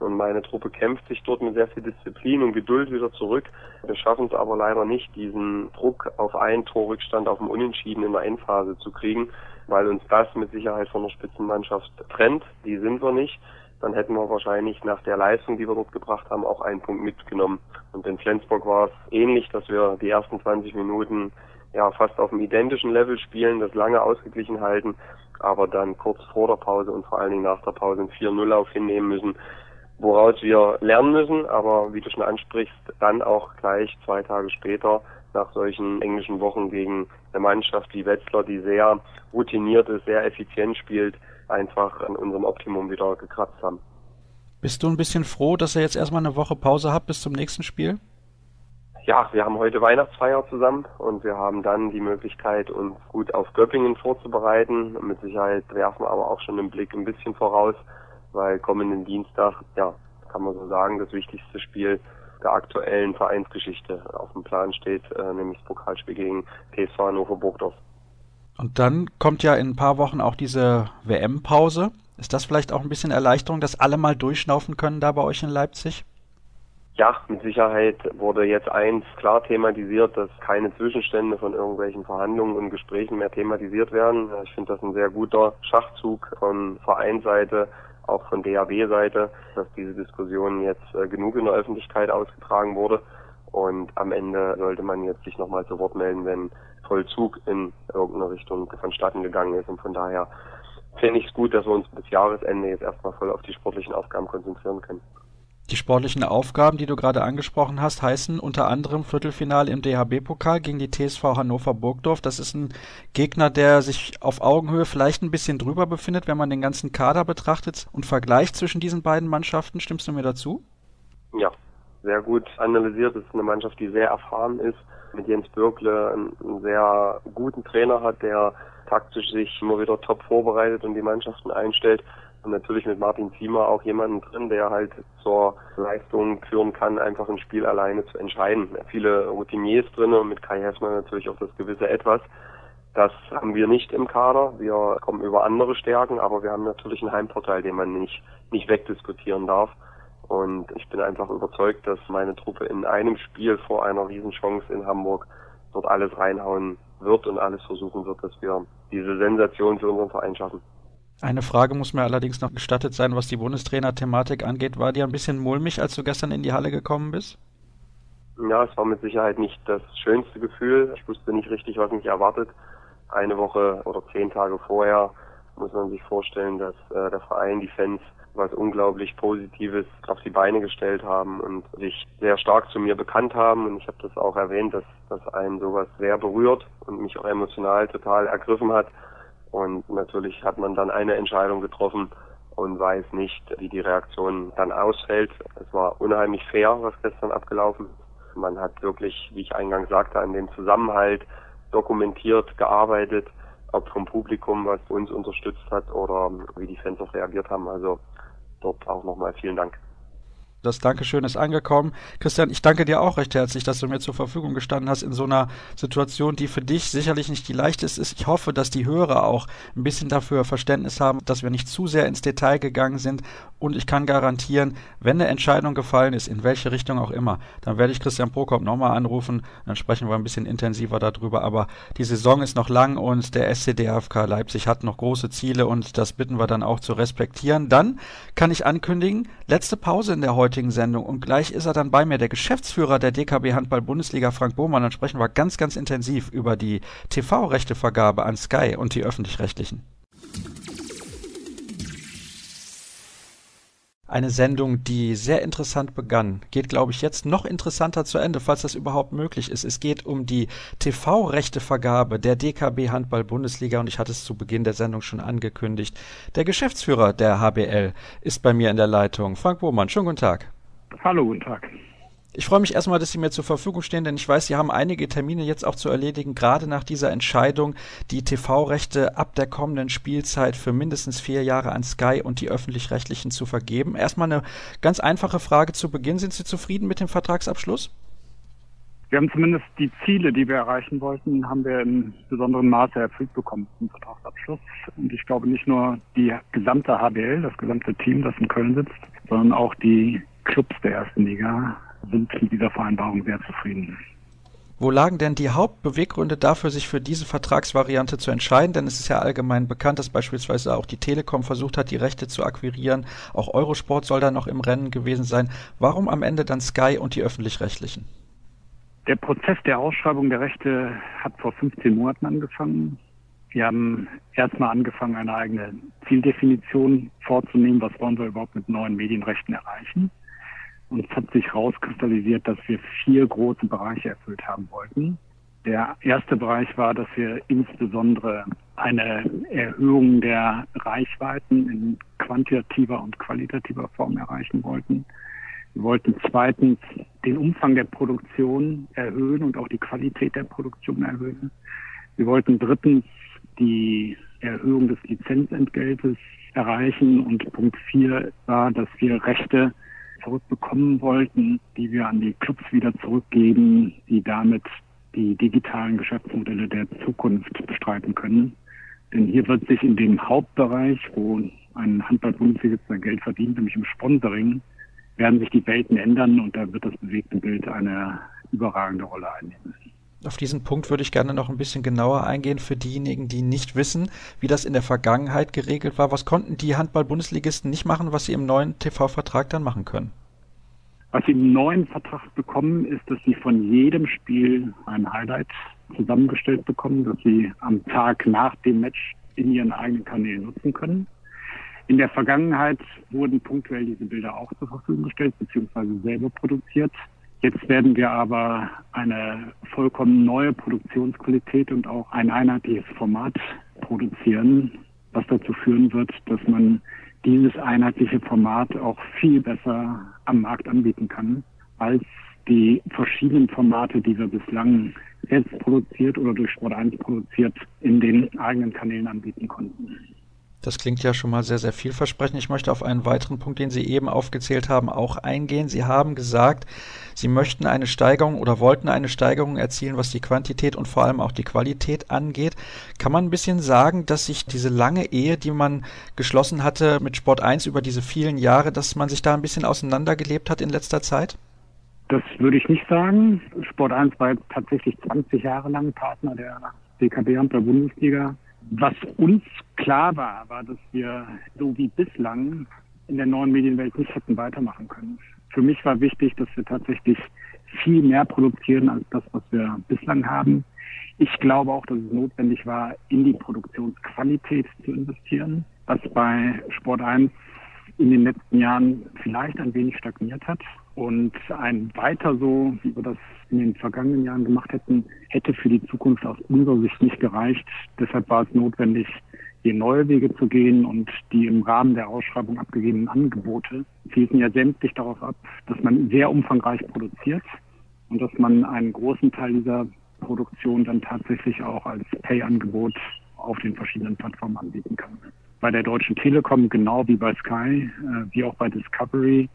Und meine Truppe kämpft sich dort mit sehr viel Disziplin und Geduld wieder zurück. Wir schaffen es aber leider nicht, diesen Druck auf einen Torrückstand auf dem Unentschieden in der Endphase zu kriegen, weil uns das mit Sicherheit von der Spitzenmannschaft trennt. Die sind wir nicht dann hätten wir wahrscheinlich nach der Leistung, die wir dort gebracht haben, auch einen Punkt mitgenommen. Und in Flensburg war es ähnlich, dass wir die ersten 20 Minuten ja fast auf dem identischen Level spielen, das lange ausgeglichen halten, aber dann kurz vor der Pause und vor allen Dingen nach der Pause einen 4-0-Lauf hinnehmen müssen, woraus wir lernen müssen, aber wie du schon ansprichst, dann auch gleich zwei Tage später nach solchen englischen Wochen gegen eine Mannschaft wie Wetzlar, die sehr routiniert ist, sehr effizient spielt, einfach an unserem Optimum wieder gekratzt haben. Bist du ein bisschen froh, dass ihr jetzt erstmal eine Woche Pause habt bis zum nächsten Spiel? Ja, wir haben heute Weihnachtsfeier zusammen und wir haben dann die Möglichkeit, uns gut auf Göppingen vorzubereiten. Mit Sicherheit werfen wir aber auch schon den Blick ein bisschen voraus, weil kommenden Dienstag, ja, kann man so sagen, das wichtigste Spiel der aktuellen Vereinsgeschichte auf dem Plan steht, äh, nämlich das Pokalspiel gegen TSV Hannover Burgdorf. Und dann kommt ja in ein paar Wochen auch diese WM-Pause. Ist das vielleicht auch ein bisschen Erleichterung, dass alle mal durchschnaufen können da bei euch in Leipzig? Ja, mit Sicherheit wurde jetzt eins klar thematisiert, dass keine Zwischenstände von irgendwelchen Verhandlungen und Gesprächen mehr thematisiert werden. Ich finde das ein sehr guter Schachzug von Vereinsseite, auch von DAB-Seite, dass diese Diskussion jetzt äh, genug in der Öffentlichkeit ausgetragen wurde. Und am Ende sollte man jetzt sich nochmal zu Wort melden, wenn Vollzug in irgendeine Richtung vonstatten gegangen ist. Und von daher finde ich es gut, dass wir uns bis Jahresende jetzt erstmal voll auf die sportlichen Aufgaben konzentrieren können. Die sportlichen Aufgaben, die du gerade angesprochen hast, heißen unter anderem Viertelfinale im DHB-Pokal gegen die TSV Hannover Burgdorf. Das ist ein Gegner, der sich auf Augenhöhe vielleicht ein bisschen drüber befindet, wenn man den ganzen Kader betrachtet und vergleicht zwischen diesen beiden Mannschaften. Stimmst du mir dazu? Ja, sehr gut analysiert. Es ist eine Mannschaft, die sehr erfahren ist, mit Jens Bürkle einen sehr guten Trainer hat, der taktisch sich immer wieder top vorbereitet und die Mannschaften einstellt. Und natürlich mit Martin Ziemer auch jemanden drin, der halt zur Leistung führen kann, einfach ein Spiel alleine zu entscheiden. Viele Routiniers drin und mit Kai Hessner natürlich auch das gewisse Etwas. Das haben wir nicht im Kader. Wir kommen über andere Stärken, aber wir haben natürlich einen Heimvorteil, den man nicht, nicht wegdiskutieren darf. Und ich bin einfach überzeugt, dass meine Truppe in einem Spiel vor einer Riesenchance in Hamburg dort alles reinhauen wird und alles versuchen wird, dass wir diese Sensation für unseren Verein schaffen. Eine Frage muss mir allerdings noch gestattet sein, was die Bundestrainer-Thematik angeht. War dir ein bisschen mulmig, als du gestern in die Halle gekommen bist? Ja, es war mit Sicherheit nicht das schönste Gefühl. Ich wusste nicht richtig, was mich erwartet. Eine Woche oder zehn Tage vorher muss man sich vorstellen, dass äh, der Verein, die Fans was unglaublich Positives auf die Beine gestellt haben und sich sehr stark zu mir bekannt haben. Und ich habe das auch erwähnt, dass, dass einen sowas sehr berührt und mich auch emotional total ergriffen hat. Und natürlich hat man dann eine Entscheidung getroffen und weiß nicht, wie die Reaktion dann ausfällt. Es war unheimlich fair, was gestern abgelaufen ist. Man hat wirklich, wie ich eingangs sagte, an dem Zusammenhalt dokumentiert, gearbeitet ob vom Publikum, was uns unterstützt hat oder wie die Fans auch reagiert haben. Also dort auch nochmal vielen Dank. Das Dankeschön ist angekommen. Christian, ich danke dir auch recht herzlich, dass du mir zur Verfügung gestanden hast in so einer Situation, die für dich sicherlich nicht die leichteste ist. Ich hoffe, dass die Hörer auch ein bisschen dafür Verständnis haben, dass wir nicht zu sehr ins Detail gegangen sind. Und ich kann garantieren, wenn eine Entscheidung gefallen ist, in welche Richtung auch immer, dann werde ich Christian Prokop nochmal anrufen. Dann sprechen wir ein bisschen intensiver darüber. Aber die Saison ist noch lang und der SCDFK Leipzig hat noch große Ziele und das bitten wir dann auch zu respektieren. Dann kann ich ankündigen, letzte Pause in der heutigen heutigen Sendung. Und gleich ist er dann bei mir, der Geschäftsführer der DKB Handball Bundesliga, Frank Bohmann. Dann sprechen wir ganz, ganz intensiv über die TV-Rechtevergabe an Sky und die öffentlich-rechtlichen. Eine Sendung, die sehr interessant begann, geht, glaube ich, jetzt noch interessanter zu Ende, falls das überhaupt möglich ist. Es geht um die TV-Rechtevergabe der DKB Handball Bundesliga und ich hatte es zu Beginn der Sendung schon angekündigt. Der Geschäftsführer der HBL ist bei mir in der Leitung. Frank Bohmann, schönen guten Tag. Hallo, guten Tag. Ich freue mich erstmal, dass Sie mir zur Verfügung stehen, denn ich weiß, Sie haben einige Termine jetzt auch zu erledigen, gerade nach dieser Entscheidung, die TV-Rechte ab der kommenden Spielzeit für mindestens vier Jahre an Sky und die öffentlich-rechtlichen zu vergeben. Erstmal eine ganz einfache Frage zu Beginn. Sind Sie zufrieden mit dem Vertragsabschluss? Wir haben zumindest die Ziele, die wir erreichen wollten, haben wir in besonderem Maße erfüllt bekommen zum Vertragsabschluss. Und ich glaube nicht nur die gesamte HBL, das gesamte Team, das in Köln sitzt, sondern auch die Clubs der ersten Liga sind mit dieser Vereinbarung sehr zufrieden. Wo lagen denn die Hauptbeweggründe dafür, sich für diese Vertragsvariante zu entscheiden? Denn es ist ja allgemein bekannt, dass beispielsweise auch die Telekom versucht hat, die Rechte zu akquirieren. Auch Eurosport soll da noch im Rennen gewesen sein. Warum am Ende dann Sky und die öffentlich-rechtlichen? Der Prozess der Ausschreibung der Rechte hat vor 15 Monaten angefangen. Wir haben erstmal angefangen, eine eigene Zieldefinition vorzunehmen. Was wollen wir überhaupt mit neuen Medienrechten erreichen? Und es hat sich herauskristallisiert, dass wir vier große Bereiche erfüllt haben wollten. Der erste Bereich war, dass wir insbesondere eine Erhöhung der Reichweiten in quantitativer und qualitativer Form erreichen wollten. Wir wollten zweitens den Umfang der Produktion erhöhen und auch die Qualität der Produktion erhöhen. Wir wollten drittens die Erhöhung des Lizenzentgeltes erreichen und Punkt vier war, dass wir Rechte zurückbekommen wollten, die wir an die Clubs wieder zurückgeben, die damit die digitalen Geschäftsmodelle der Zukunft bestreiten können. Denn hier wird sich in dem Hauptbereich, wo ein Handball-Bundesliga sein Geld verdient, nämlich im Sponsoring, werden sich die Welten ändern und da wird das bewegte Bild eine überragende Rolle einnehmen. Auf diesen Punkt würde ich gerne noch ein bisschen genauer eingehen für diejenigen, die nicht wissen, wie das in der Vergangenheit geregelt war. Was konnten die Handball-Bundesligisten nicht machen, was sie im neuen TV-Vertrag dann machen können? Was sie im neuen Vertrag bekommen, ist, dass sie von jedem Spiel ein Highlight zusammengestellt bekommen, das sie am Tag nach dem Match in ihren eigenen Kanälen nutzen können. In der Vergangenheit wurden punktuell diese Bilder auch zur Verfügung gestellt, beziehungsweise selber produziert. Jetzt werden wir aber eine vollkommen neue Produktionsqualität und auch ein einheitliches Format produzieren, was dazu führen wird, dass man dieses einheitliche Format auch viel besser am Markt anbieten kann als die verschiedenen Formate, die wir bislang selbst produziert oder durch Sport 1 produziert in den eigenen Kanälen anbieten konnten. Das klingt ja schon mal sehr, sehr vielversprechend. Ich möchte auf einen weiteren Punkt, den Sie eben aufgezählt haben, auch eingehen. Sie haben gesagt, Sie möchten eine Steigerung oder wollten eine Steigerung erzielen, was die Quantität und vor allem auch die Qualität angeht. Kann man ein bisschen sagen, dass sich diese lange Ehe, die man geschlossen hatte mit Sport 1 über diese vielen Jahre, dass man sich da ein bisschen auseinandergelebt hat in letzter Zeit? Das würde ich nicht sagen. Sport 1 war tatsächlich 20 Jahre lang Partner der DKB und der Bundesliga. Was uns klar war, war, dass wir so wie bislang in der neuen Medienwelt nicht hätten weitermachen können. Für mich war wichtig, dass wir tatsächlich viel mehr produzieren als das, was wir bislang haben. Ich glaube auch, dass es notwendig war, in die Produktionsqualität zu investieren, was bei Sport 1 in den letzten Jahren vielleicht ein wenig stagniert hat. Und ein weiter so, wie wir das in den vergangenen Jahren gemacht hätten, hätte für die Zukunft aus unserer Sicht nicht gereicht. Deshalb war es notwendig, hier neue Wege zu gehen und die im Rahmen der Ausschreibung abgegebenen Angebote zielten ja sämtlich darauf ab, dass man sehr umfangreich produziert und dass man einen großen Teil dieser Produktion dann tatsächlich auch als Pay-Angebot auf den verschiedenen Plattformen anbieten kann. Bei der Deutschen Telekom genau wie bei Sky, äh, wie auch bei Discovery,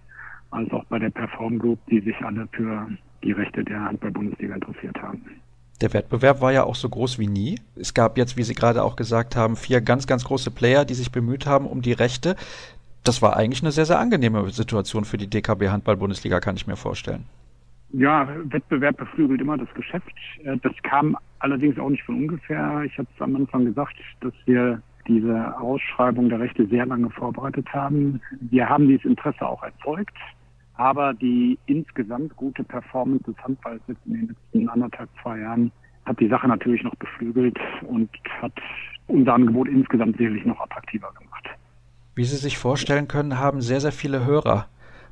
als auch bei der Perform Group, die sich alle für die Rechte der Handball-Bundesliga interessiert haben. Der Wettbewerb war ja auch so groß wie nie. Es gab jetzt, wie Sie gerade auch gesagt haben, vier ganz, ganz große Player, die sich bemüht haben um die Rechte. Das war eigentlich eine sehr, sehr angenehme Situation für die DKB Handball-Bundesliga, kann ich mir vorstellen. Ja, Wettbewerb beflügelt immer das Geschäft. Äh, das kam allerdings auch nicht von ungefähr. Ich habe es am Anfang gesagt, dass wir diese Ausschreibung der Rechte sehr lange vorbereitet haben. Wir haben dieses Interesse auch erzeugt, aber die insgesamt gute Performance des Handballs in den letzten anderthalb, zwei Jahren hat die Sache natürlich noch beflügelt und hat unser Angebot insgesamt sicherlich noch attraktiver gemacht. Wie Sie sich vorstellen können, haben sehr, sehr viele Hörer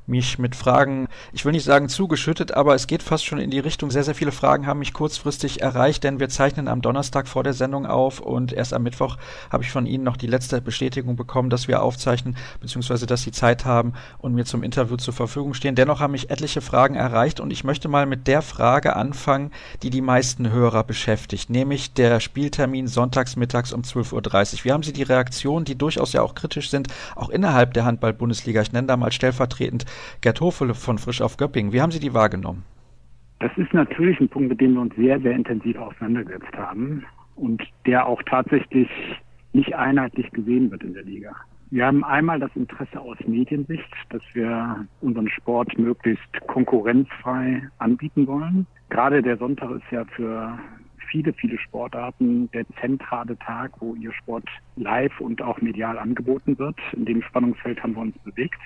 mich mit Fragen, ich will nicht sagen zugeschüttet, aber es geht fast schon in die Richtung. Sehr, sehr viele Fragen haben mich kurzfristig erreicht, denn wir zeichnen am Donnerstag vor der Sendung auf und erst am Mittwoch habe ich von Ihnen noch die letzte Bestätigung bekommen, dass wir aufzeichnen, beziehungsweise dass Sie Zeit haben und mir zum Interview zur Verfügung stehen. Dennoch haben mich etliche Fragen erreicht und ich möchte mal mit der Frage anfangen, die die meisten Hörer beschäftigt, nämlich der Spieltermin sonntags mittags um 12.30 Uhr. Wie haben Sie die Reaktionen, die durchaus ja auch kritisch sind, auch innerhalb der Handball-Bundesliga, ich nenne da mal stellvertretend Gerd Hofele von Frisch auf Göppingen. Wie haben Sie die wahrgenommen? Das ist natürlich ein Punkt, mit dem wir uns sehr, sehr intensiv auseinandergesetzt haben und der auch tatsächlich nicht einheitlich gesehen wird in der Liga. Wir haben einmal das Interesse aus Mediensicht, dass wir unseren Sport möglichst konkurrenzfrei anbieten wollen. Gerade der Sonntag ist ja für viele, viele Sportarten der zentrale Tag, wo ihr Sport live und auch medial angeboten wird. In dem Spannungsfeld haben wir uns bewegt.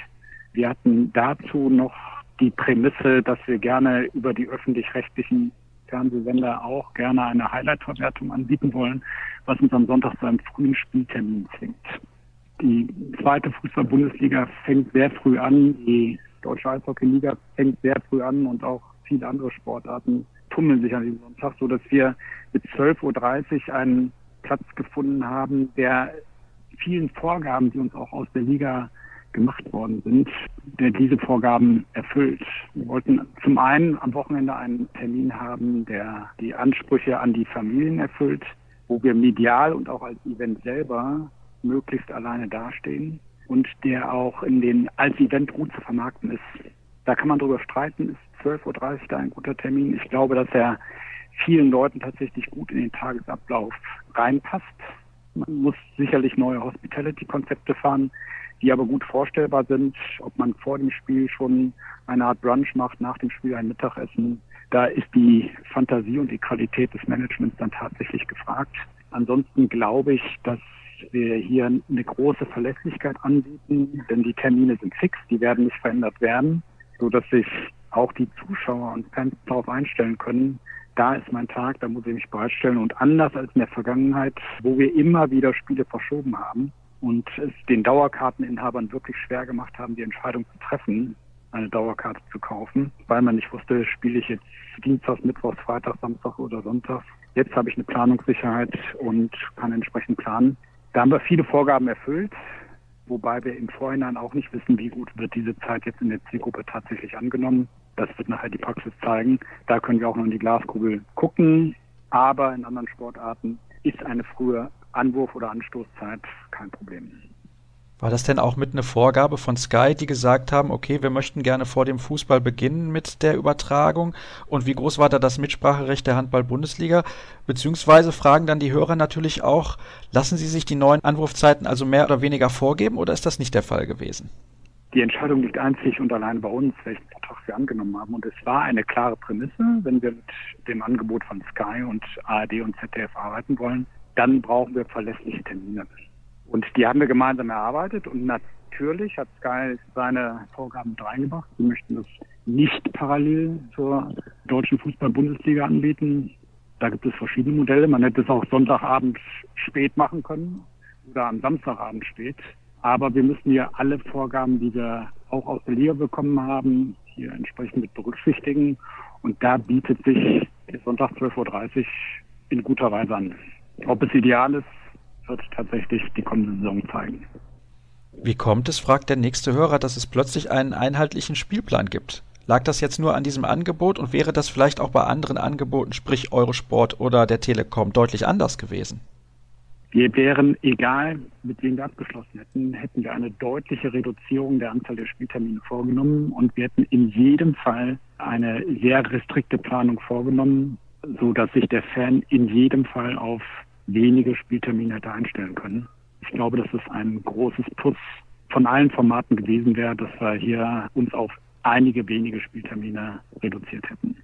Wir hatten dazu noch die Prämisse, dass wir gerne über die öffentlich-rechtlichen Fernsehsender auch gerne eine Highlight-Verwertung anbieten wollen, was uns am Sonntag zu einem frühen Spieltermin zwingt. Die zweite Fußball-Bundesliga fängt sehr früh an, die Deutsche Eishockey-Liga fängt sehr früh an und auch viele andere Sportarten tummeln sich an diesem Sonntag, so dass wir mit 12.30 Uhr einen Platz gefunden haben, der vielen Vorgaben, die uns auch aus der Liga gemacht worden sind, der diese Vorgaben erfüllt. Wir wollten zum einen am Wochenende einen Termin haben, der die Ansprüche an die Familien erfüllt, wo wir medial und auch als Event selber möglichst alleine dastehen und der auch in den als Event gut zu vermarkten ist. Da kann man drüber streiten, ist 12.30 Uhr da ein guter Termin. Ich glaube, dass er vielen Leuten tatsächlich gut in den Tagesablauf reinpasst. Man muss sicherlich neue Hospitality-Konzepte fahren die aber gut vorstellbar sind, ob man vor dem Spiel schon eine Art Brunch macht, nach dem Spiel ein Mittagessen. Da ist die Fantasie und die Qualität des Managements dann tatsächlich gefragt. Ansonsten glaube ich, dass wir hier eine große Verlässlichkeit anbieten, denn die Termine sind fix, die werden nicht verändert werden, so dass sich auch die Zuschauer und Fans darauf einstellen können, da ist mein Tag, da muss ich mich bereitstellen. Und anders als in der Vergangenheit, wo wir immer wieder Spiele verschoben haben, und es den Dauerkarteninhabern wirklich schwer gemacht haben, die Entscheidung zu treffen, eine Dauerkarte zu kaufen, weil man nicht wusste, spiele ich jetzt Dienstag, Mittwoch, Freitag, Samstag oder Sonntag. Jetzt habe ich eine Planungssicherheit und kann entsprechend planen. Da haben wir viele Vorgaben erfüllt, wobei wir im Vorhinein auch nicht wissen, wie gut wird diese Zeit jetzt in der Zielgruppe tatsächlich angenommen. Das wird nachher die Praxis zeigen. Da können wir auch noch in die Glaskugel gucken. Aber in anderen Sportarten ist eine frühe Anwurf- oder Anstoßzeit kein Problem. War das denn auch mit einer Vorgabe von Sky, die gesagt haben, okay, wir möchten gerne vor dem Fußball beginnen mit der Übertragung? Und wie groß war da das Mitspracherecht der Handball-Bundesliga? Beziehungsweise fragen dann die Hörer natürlich auch, lassen Sie sich die neuen Anwurfzeiten also mehr oder weniger vorgeben oder ist das nicht der Fall gewesen? Die Entscheidung liegt einzig und allein bei uns, welchen Vertrag wir angenommen haben. Und es war eine klare Prämisse, wenn wir mit dem Angebot von Sky und ARD und ZDF arbeiten wollen, dann brauchen wir verlässliche Termine. Und die haben wir gemeinsam erarbeitet und natürlich hat Sky seine Vorgaben mit reingebracht. Sie möchten das nicht parallel zur deutschen Fußball-Bundesliga anbieten. Da gibt es verschiedene Modelle. Man hätte es auch Sonntagabend spät machen können oder am Samstagabend spät. Aber wir müssen hier alle Vorgaben, die wir auch aus der Liga bekommen haben, hier entsprechend mit berücksichtigen. Und da bietet sich Sonntag 12.30 Uhr in guter Weise an. Ob es ideal ist, wird tatsächlich die kommende Saison zeigen. Wie kommt es, fragt der nächste Hörer, dass es plötzlich einen einheitlichen Spielplan gibt? Lag das jetzt nur an diesem Angebot und wäre das vielleicht auch bei anderen Angeboten, sprich Eurosport oder der Telekom, deutlich anders gewesen? Wir wären, egal mit wem wir abgeschlossen hätten, hätten wir eine deutliche Reduzierung der Anzahl der Spieltermine vorgenommen und wir hätten in jedem Fall eine sehr restrikte Planung vorgenommen, so dass sich der Fan in jedem Fall auf wenige Spieltermine hätte einstellen können. Ich glaube, dass es ein großes Plus von allen Formaten gewesen wäre, dass wir hier uns auf einige wenige Spieltermine reduziert hätten.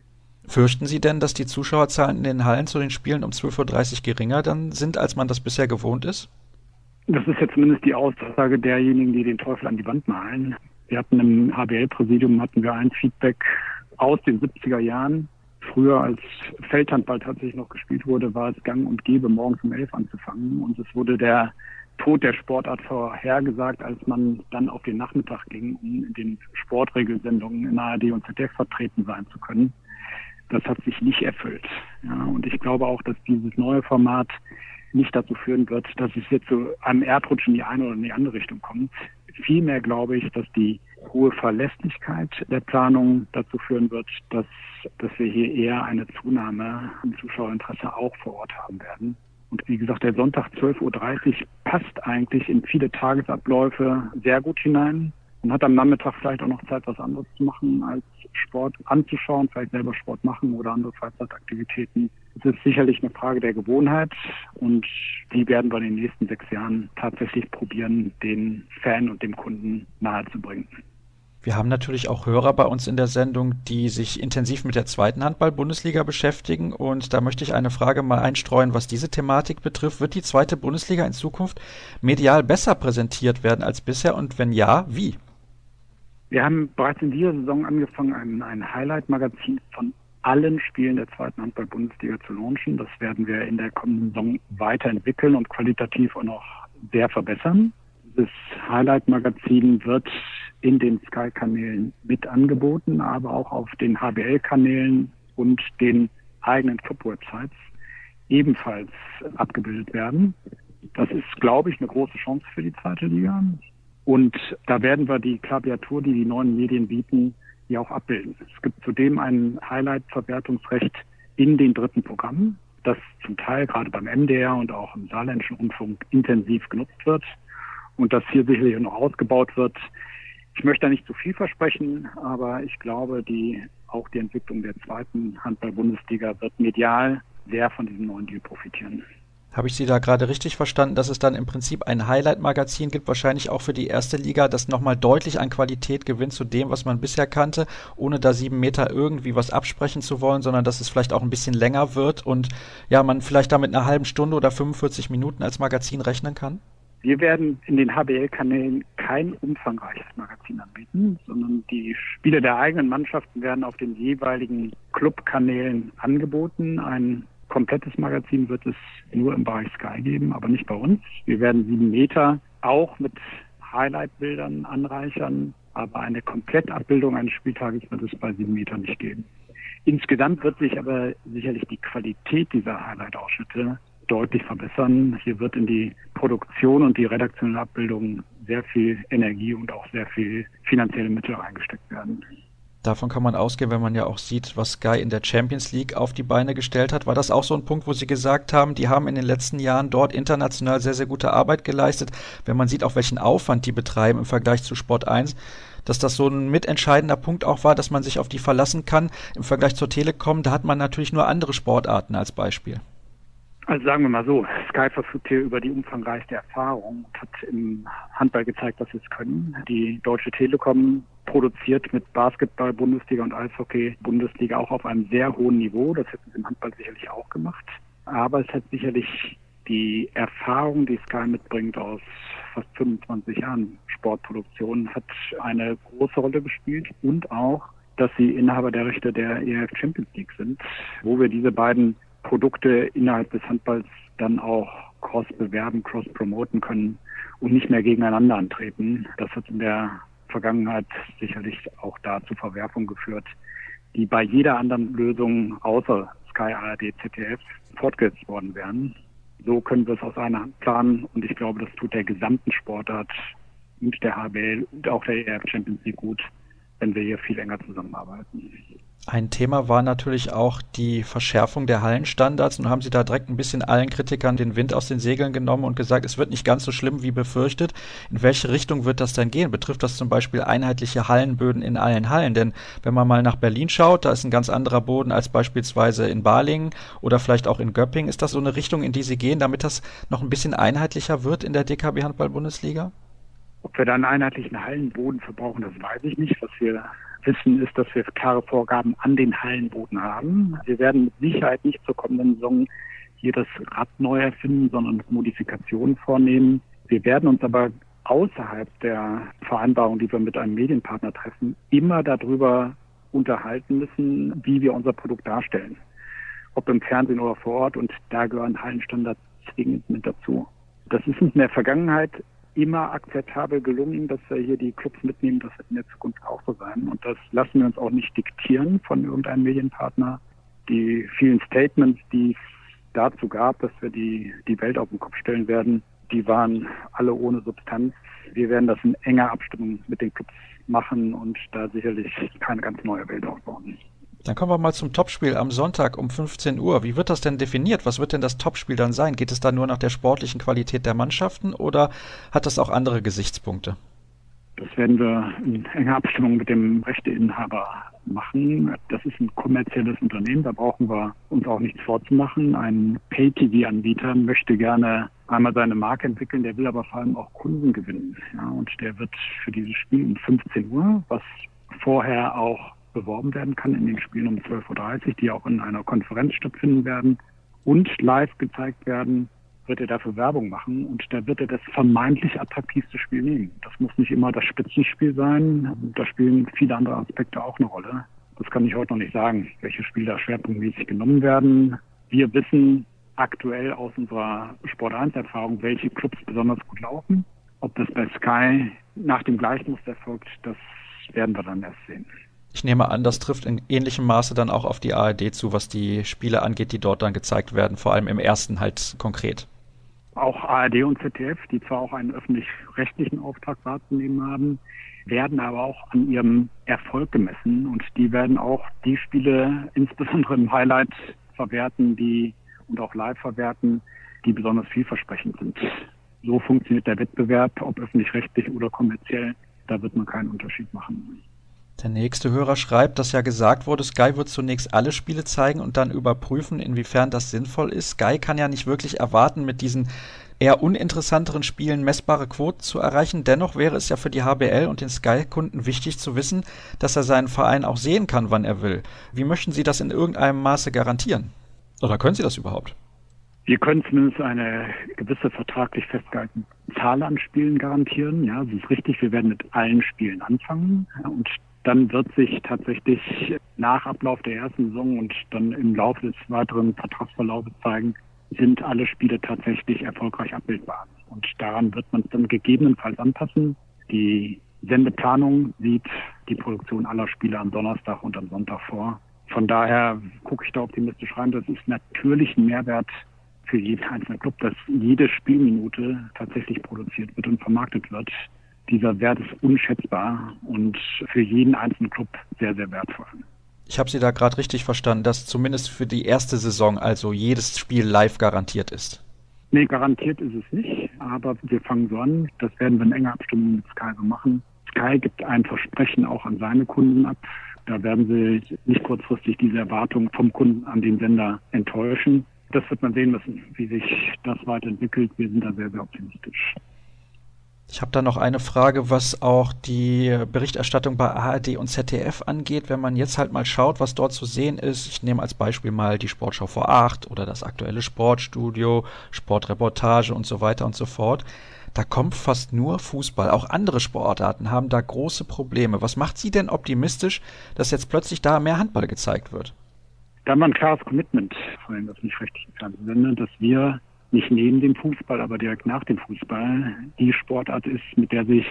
Fürchten Sie denn, dass die Zuschauerzahlen in den Hallen zu den Spielen um 12.30 Uhr geringer dann sind, als man das bisher gewohnt ist? Das ist ja zumindest die Aussage derjenigen, die den Teufel an die Wand malen. Wir hatten im HBL-Präsidium hatten wir ein Feedback aus den 70er Jahren. Früher, als Feldhandball tatsächlich noch gespielt wurde, war es gang und gäbe, morgens um elf anzufangen. Und es wurde der Tod der Sportart vorhergesagt, als man dann auf den Nachmittag ging, um in den Sportregelsendungen in ARD und ZDF vertreten sein zu können. Das hat sich nicht erfüllt. Ja, und ich glaube auch, dass dieses neue Format nicht dazu führen wird, dass es jetzt zu einem Erdrutsch in die eine oder in die andere Richtung kommt. Vielmehr glaube ich, dass die hohe Verlässlichkeit der Planung dazu führen wird, dass, dass wir hier eher eine Zunahme im Zuschauerinteresse auch vor Ort haben werden. Und wie gesagt, der Sonntag 12.30 Uhr passt eigentlich in viele Tagesabläufe sehr gut hinein und hat am Nachmittag vielleicht auch noch Zeit, was anderes zu machen, als Sport anzuschauen, vielleicht selber Sport machen oder andere Freizeitaktivitäten. Es ist sicherlich eine Frage der Gewohnheit und die werden wir in den nächsten sechs Jahren tatsächlich probieren, den Fan und dem Kunden nahezubringen. Wir haben natürlich auch Hörer bei uns in der Sendung, die sich intensiv mit der zweiten Handball-Bundesliga beschäftigen. Und da möchte ich eine Frage mal einstreuen, was diese Thematik betrifft. Wird die zweite Bundesliga in Zukunft medial besser präsentiert werden als bisher? Und wenn ja, wie? Wir haben bereits in dieser Saison angefangen, ein, ein Highlight-Magazin von allen Spielen der zweiten Handball-Bundesliga zu launchen. Das werden wir in der kommenden Saison weiterentwickeln und qualitativ auch noch sehr verbessern. Das Highlight-Magazin wird in den Sky-Kanälen mit angeboten, aber auch auf den HBL-Kanälen und den eigenen Club-Websites ebenfalls abgebildet werden. Das ist, glaube ich, eine große Chance für die zweite Liga. Und da werden wir die Klaviatur, die die neuen Medien bieten, ja auch abbilden. Es gibt zudem ein Highlight-Verwertungsrecht in den dritten Programmen, das zum Teil gerade beim MDR und auch im saarländischen Rundfunk intensiv genutzt wird und das hier sicherlich noch ausgebaut wird. Ich möchte da nicht zu viel versprechen, aber ich glaube, die, auch die Entwicklung der zweiten Handball-Bundesliga wird medial sehr von diesem neuen Deal profitieren. Habe ich Sie da gerade richtig verstanden, dass es dann im Prinzip ein Highlight-Magazin gibt, wahrscheinlich auch für die erste Liga, das nochmal deutlich an Qualität gewinnt zu dem, was man bisher kannte, ohne da sieben Meter irgendwie was absprechen zu wollen, sondern dass es vielleicht auch ein bisschen länger wird und ja, man vielleicht da mit einer halben Stunde oder 45 Minuten als Magazin rechnen kann? Wir werden in den HBL-Kanälen kein umfangreiches Magazin anbieten, sondern die Spiele der eigenen Mannschaften werden auf den jeweiligen Clubkanälen angeboten. Ein komplettes Magazin wird es nur im Bereich Sky geben, aber nicht bei uns. Wir werden sieben Meter auch mit Highlight-Bildern anreichern, aber eine Komplettabbildung eines Spieltages wird es bei sieben Metern nicht geben. Insgesamt wird sich aber sicherlich die Qualität dieser Highlight-Ausschnitte deutlich verbessern. Hier wird in die Produktion und die redaktionelle Abbildung sehr viel Energie und auch sehr viel finanzielle Mittel reingesteckt werden. Davon kann man ausgehen, wenn man ja auch sieht, was Sky in der Champions League auf die Beine gestellt hat. War das auch so ein Punkt, wo Sie gesagt haben, die haben in den letzten Jahren dort international sehr, sehr gute Arbeit geleistet, wenn man sieht, auch welchen Aufwand die betreiben im Vergleich zu Sport 1, dass das so ein mitentscheidender Punkt auch war, dass man sich auf die verlassen kann. Im Vergleich zur Telekom, da hat man natürlich nur andere Sportarten als Beispiel. Also sagen wir mal so, Sky verfügt hier über die umfangreichste Erfahrung und hat im Handball gezeigt, dass sie es können. Die Deutsche Telekom produziert mit Basketball, Bundesliga und Eishockey Bundesliga auch auf einem sehr hohen Niveau. Das hätten sie im Handball sicherlich auch gemacht. Aber es hat sicherlich die Erfahrung, die Sky mitbringt aus fast 25 Jahren Sportproduktion, hat eine große Rolle gespielt und auch, dass sie Inhaber der Rechte der EF Champions League sind, wo wir diese beiden Produkte innerhalb des Handballs dann auch cross bewerben, cross promoten können und nicht mehr gegeneinander antreten. Das hat in der Vergangenheit sicherlich auch da zu Verwerfungen geführt, die bei jeder anderen Lösung außer Sky ARD ZDF fortgesetzt worden wären. So können wir es aus einer Hand planen und ich glaube, das tut der gesamten Sportart und der HBL und auch der EF Champions League gut, wenn wir hier viel enger zusammenarbeiten. Ein Thema war natürlich auch die Verschärfung der Hallenstandards. Nun haben Sie da direkt ein bisschen allen Kritikern den Wind aus den Segeln genommen und gesagt, es wird nicht ganz so schlimm wie befürchtet. In welche Richtung wird das denn gehen? Betrifft das zum Beispiel einheitliche Hallenböden in allen Hallen? Denn wenn man mal nach Berlin schaut, da ist ein ganz anderer Boden als beispielsweise in Balingen oder vielleicht auch in Göppingen. Ist das so eine Richtung, in die Sie gehen, damit das noch ein bisschen einheitlicher wird in der DKB Handball Bundesliga? Ob wir da einen einheitlichen Hallenboden verbrauchen, das weiß ich nicht. Was wir wissen, ist, dass wir klare Vorgaben an den Hallenboden haben. Wir werden mit Sicherheit nicht zur kommenden Saison hier das Rad neu erfinden, sondern Modifikationen vornehmen. Wir werden uns aber außerhalb der Vereinbarung, die wir mit einem Medienpartner treffen, immer darüber unterhalten müssen, wie wir unser Produkt darstellen. Ob im Fernsehen oder vor Ort. Und da gehören Hallenstandards zwingend mit dazu. Das ist uns in der Vergangenheit immer akzeptabel gelungen, dass wir hier die Clubs mitnehmen. Das wird in der Zukunft auch so sein. Und das lassen wir uns auch nicht diktieren von irgendeinem Medienpartner. Die vielen Statements, die es dazu gab, dass wir die, die Welt auf den Kopf stellen werden, die waren alle ohne Substanz. Wir werden das in enger Abstimmung mit den Clubs machen und da sicherlich keine ganz neue Welt aufbauen. Dann kommen wir mal zum Topspiel am Sonntag um 15 Uhr. Wie wird das denn definiert? Was wird denn das Topspiel dann sein? Geht es da nur nach der sportlichen Qualität der Mannschaften oder hat das auch andere Gesichtspunkte? Das werden wir in enger Abstimmung mit dem Rechteinhaber machen. Das ist ein kommerzielles Unternehmen, da brauchen wir uns auch nichts vorzumachen. Ein Pay-TV-Anbieter möchte gerne einmal seine Marke entwickeln, der will aber vor allem auch Kunden gewinnen. Ja, und der wird für dieses Spiel um 15 Uhr, was vorher auch beworben werden kann in den Spielen um 12.30 Uhr, die auch in einer Konferenz stattfinden werden und live gezeigt werden, wird er dafür Werbung machen und da wird er das vermeintlich attraktivste Spiel nehmen. Das muss nicht immer das Spitzenspiel sein. Da spielen viele andere Aspekte auch eine Rolle. Das kann ich heute noch nicht sagen, welche Spiele da schwerpunktmäßig genommen werden. Wir wissen aktuell aus unserer Sport 1 Erfahrung, welche Clubs besonders gut laufen. Ob das bei Sky nach dem Gleichmuster erfolgt, das werden wir dann erst sehen. Ich nehme an, das trifft in ähnlichem Maße dann auch auf die ARD zu, was die Spiele angeht, die dort dann gezeigt werden, vor allem im ersten halt konkret. Auch ARD und ZDF, die zwar auch einen öffentlich-rechtlichen Auftrag wahrzunehmen haben, werden aber auch an ihrem Erfolg gemessen und die werden auch die Spiele insbesondere im Highlight verwerten, die und auch live verwerten, die besonders vielversprechend sind. So funktioniert der Wettbewerb, ob öffentlich-rechtlich oder kommerziell, da wird man keinen Unterschied machen. Der nächste Hörer schreibt, dass ja gesagt wurde, Sky wird zunächst alle Spiele zeigen und dann überprüfen, inwiefern das sinnvoll ist. Sky kann ja nicht wirklich erwarten, mit diesen eher uninteressanteren Spielen messbare Quoten zu erreichen. Dennoch wäre es ja für die HBL und den Sky-Kunden wichtig zu wissen, dass er seinen Verein auch sehen kann, wann er will. Wie möchten Sie das in irgendeinem Maße garantieren? Oder können Sie das überhaupt? Wir können zumindest eine gewisse vertraglich festgehaltene Zahl an Spielen garantieren. Ja, es ist richtig, wir werden mit allen Spielen anfangen. Und dann wird sich tatsächlich nach Ablauf der ersten Saison und dann im Laufe des weiteren Vertragsverlaufes zeigen, sind alle Spiele tatsächlich erfolgreich abbildbar. Und daran wird man es dann gegebenenfalls anpassen. Die Sendeplanung sieht die Produktion aller Spiele am Donnerstag und am Sonntag vor. Von daher gucke ich da optimistisch rein. Das ist natürlich ein Mehrwert für jeden einzelnen Club, dass jede Spielminute tatsächlich produziert wird und vermarktet wird dieser Wert ist unschätzbar und für jeden einzelnen Club sehr, sehr wertvoll. Ich habe Sie da gerade richtig verstanden, dass zumindest für die erste Saison also jedes Spiel live garantiert ist. Nee, garantiert ist es nicht, aber wir fangen so an. Das werden wir in enger Abstimmung mit Sky so machen. Sky gibt ein Versprechen auch an seine Kunden ab. Da werden sie nicht kurzfristig diese Erwartung vom Kunden an den Sender enttäuschen. Das wird man sehen müssen, wie sich das weiterentwickelt. Wir sind da sehr, sehr optimistisch. Ich habe da noch eine Frage, was auch die Berichterstattung bei ARD und ZDF angeht. Wenn man jetzt halt mal schaut, was dort zu sehen ist, ich nehme als Beispiel mal die Sportschau vor acht oder das aktuelle Sportstudio, Sportreportage und so weiter und so fort. Da kommt fast nur Fußball. Auch andere Sportarten haben da große Probleme. Was macht Sie denn optimistisch, dass jetzt plötzlich da mehr Handball gezeigt wird? Da haben wir ein klares Commitment von den öffentlich-rechtlichen Fernsehsendern, dass wir nicht neben dem Fußball, aber direkt nach dem Fußball die Sportart ist, mit der sich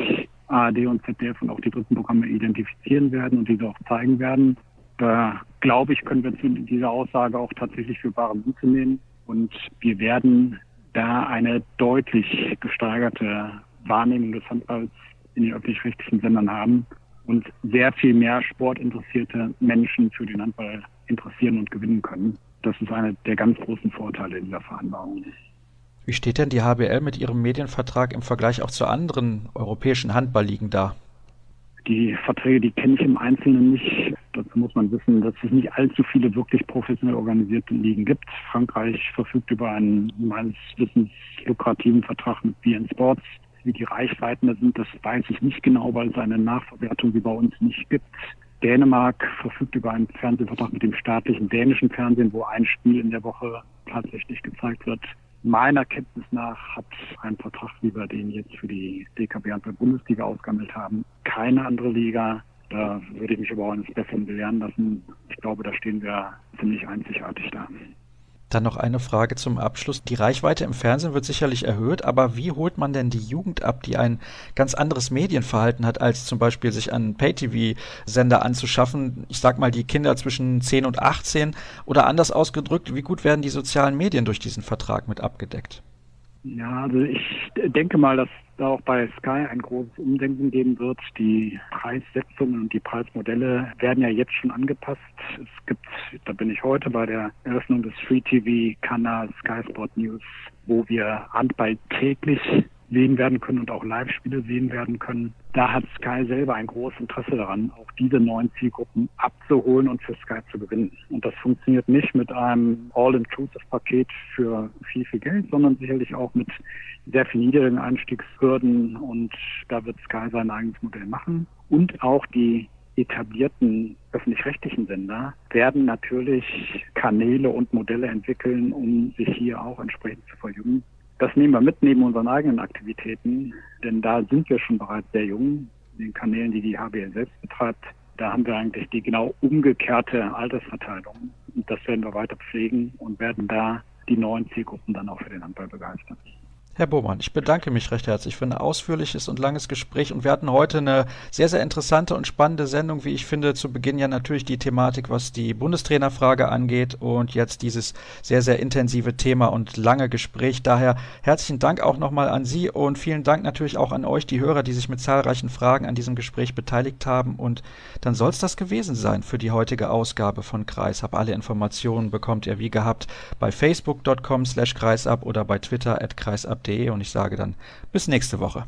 ARD und ZDF und auch die dritten Programme identifizieren werden und diese auch zeigen werden. Da glaube ich, können wir zu dieser Aussage auch tatsächlich für bare Münze nehmen. Und wir werden da eine deutlich gesteigerte Wahrnehmung des Handballs in den öffentlich-rechtlichen Sendern haben. und sehr viel mehr sportinteressierte Menschen für den Handball interessieren und gewinnen können. Das ist einer der ganz großen Vorteile dieser Vereinbarung. Wie steht denn die HBL mit ihrem Medienvertrag im Vergleich auch zu anderen europäischen Handballligen da? Die Verträge, die kenne ich im Einzelnen nicht. Dazu muss man wissen, dass es nicht allzu viele wirklich professionell organisierte Ligen gibt. Frankreich verfügt über einen meines Wissens lukrativen Vertrag mit BN Sports. Wie die Reichweiten sind, das weiß ich nicht genau, weil es eine Nachverwertung wie bei uns nicht gibt. Dänemark verfügt über einen Fernsehvertrag mit dem staatlichen dänischen Fernsehen, wo ein Spiel in der Woche tatsächlich gezeigt wird. Meiner Kenntnis nach hat ein Vertrag, wie wir den jetzt für die DKB der Bundesliga ausgehandelt haben, keine andere Liga. Da würde ich mich aber auch eines Besseren belehren lassen. Ich glaube, da stehen wir ziemlich einzigartig da. Dann noch eine Frage zum Abschluss. Die Reichweite im Fernsehen wird sicherlich erhöht, aber wie holt man denn die Jugend ab, die ein ganz anderes Medienverhalten hat, als zum Beispiel sich einen Pay-TV-Sender anzuschaffen? Ich sag mal die Kinder zwischen 10 und 18 oder anders ausgedrückt, wie gut werden die sozialen Medien durch diesen Vertrag mit abgedeckt? Ja, also ich denke mal, dass da auch bei Sky ein großes Umdenken geben wird. Die Preissetzungen und die Preismodelle werden ja jetzt schon angepasst. Es gibt, da bin ich heute bei der Eröffnung des Free TV-Kanals Sky Sport News, wo wir Handball täglich sehen werden können und auch Live-Spiele sehen werden können. Da hat Sky selber ein großes Interesse daran, auch diese neuen Zielgruppen abzuholen und für Sky zu gewinnen. Und das funktioniert nicht mit einem All-Inclusive-Paket für viel, viel Geld, sondern sicherlich auch mit sehr viel niedrigen Einstiegshürden und da wird Sky sein eigenes Modell machen. Und auch die etablierten öffentlich-rechtlichen Sender werden natürlich Kanäle und Modelle entwickeln, um sich hier auch entsprechend zu verjüngen. Das nehmen wir mit neben unseren eigenen Aktivitäten, denn da sind wir schon bereits sehr jung. Den Kanälen, die die HBL selbst betreibt, da haben wir eigentlich die genau umgekehrte Altersverteilung. Und das werden wir weiter pflegen und werden da die neuen Zielgruppen dann auch für den Handball begeistern. Herr Bohmann, ich bedanke mich recht herzlich für ein ausführliches und langes Gespräch und wir hatten heute eine sehr, sehr interessante und spannende Sendung, wie ich finde. Zu Beginn ja natürlich die Thematik, was die Bundestrainerfrage angeht und jetzt dieses sehr, sehr intensive Thema und lange Gespräch. Daher herzlichen Dank auch nochmal an Sie und vielen Dank natürlich auch an euch, die Hörer, die sich mit zahlreichen Fragen an diesem Gespräch beteiligt haben. Und dann soll es das gewesen sein für die heutige Ausgabe von Kreisab. Alle Informationen bekommt ihr wie gehabt bei facebook.com slash kreisab oder bei Twitter at kreisab und ich sage dann bis nächste Woche.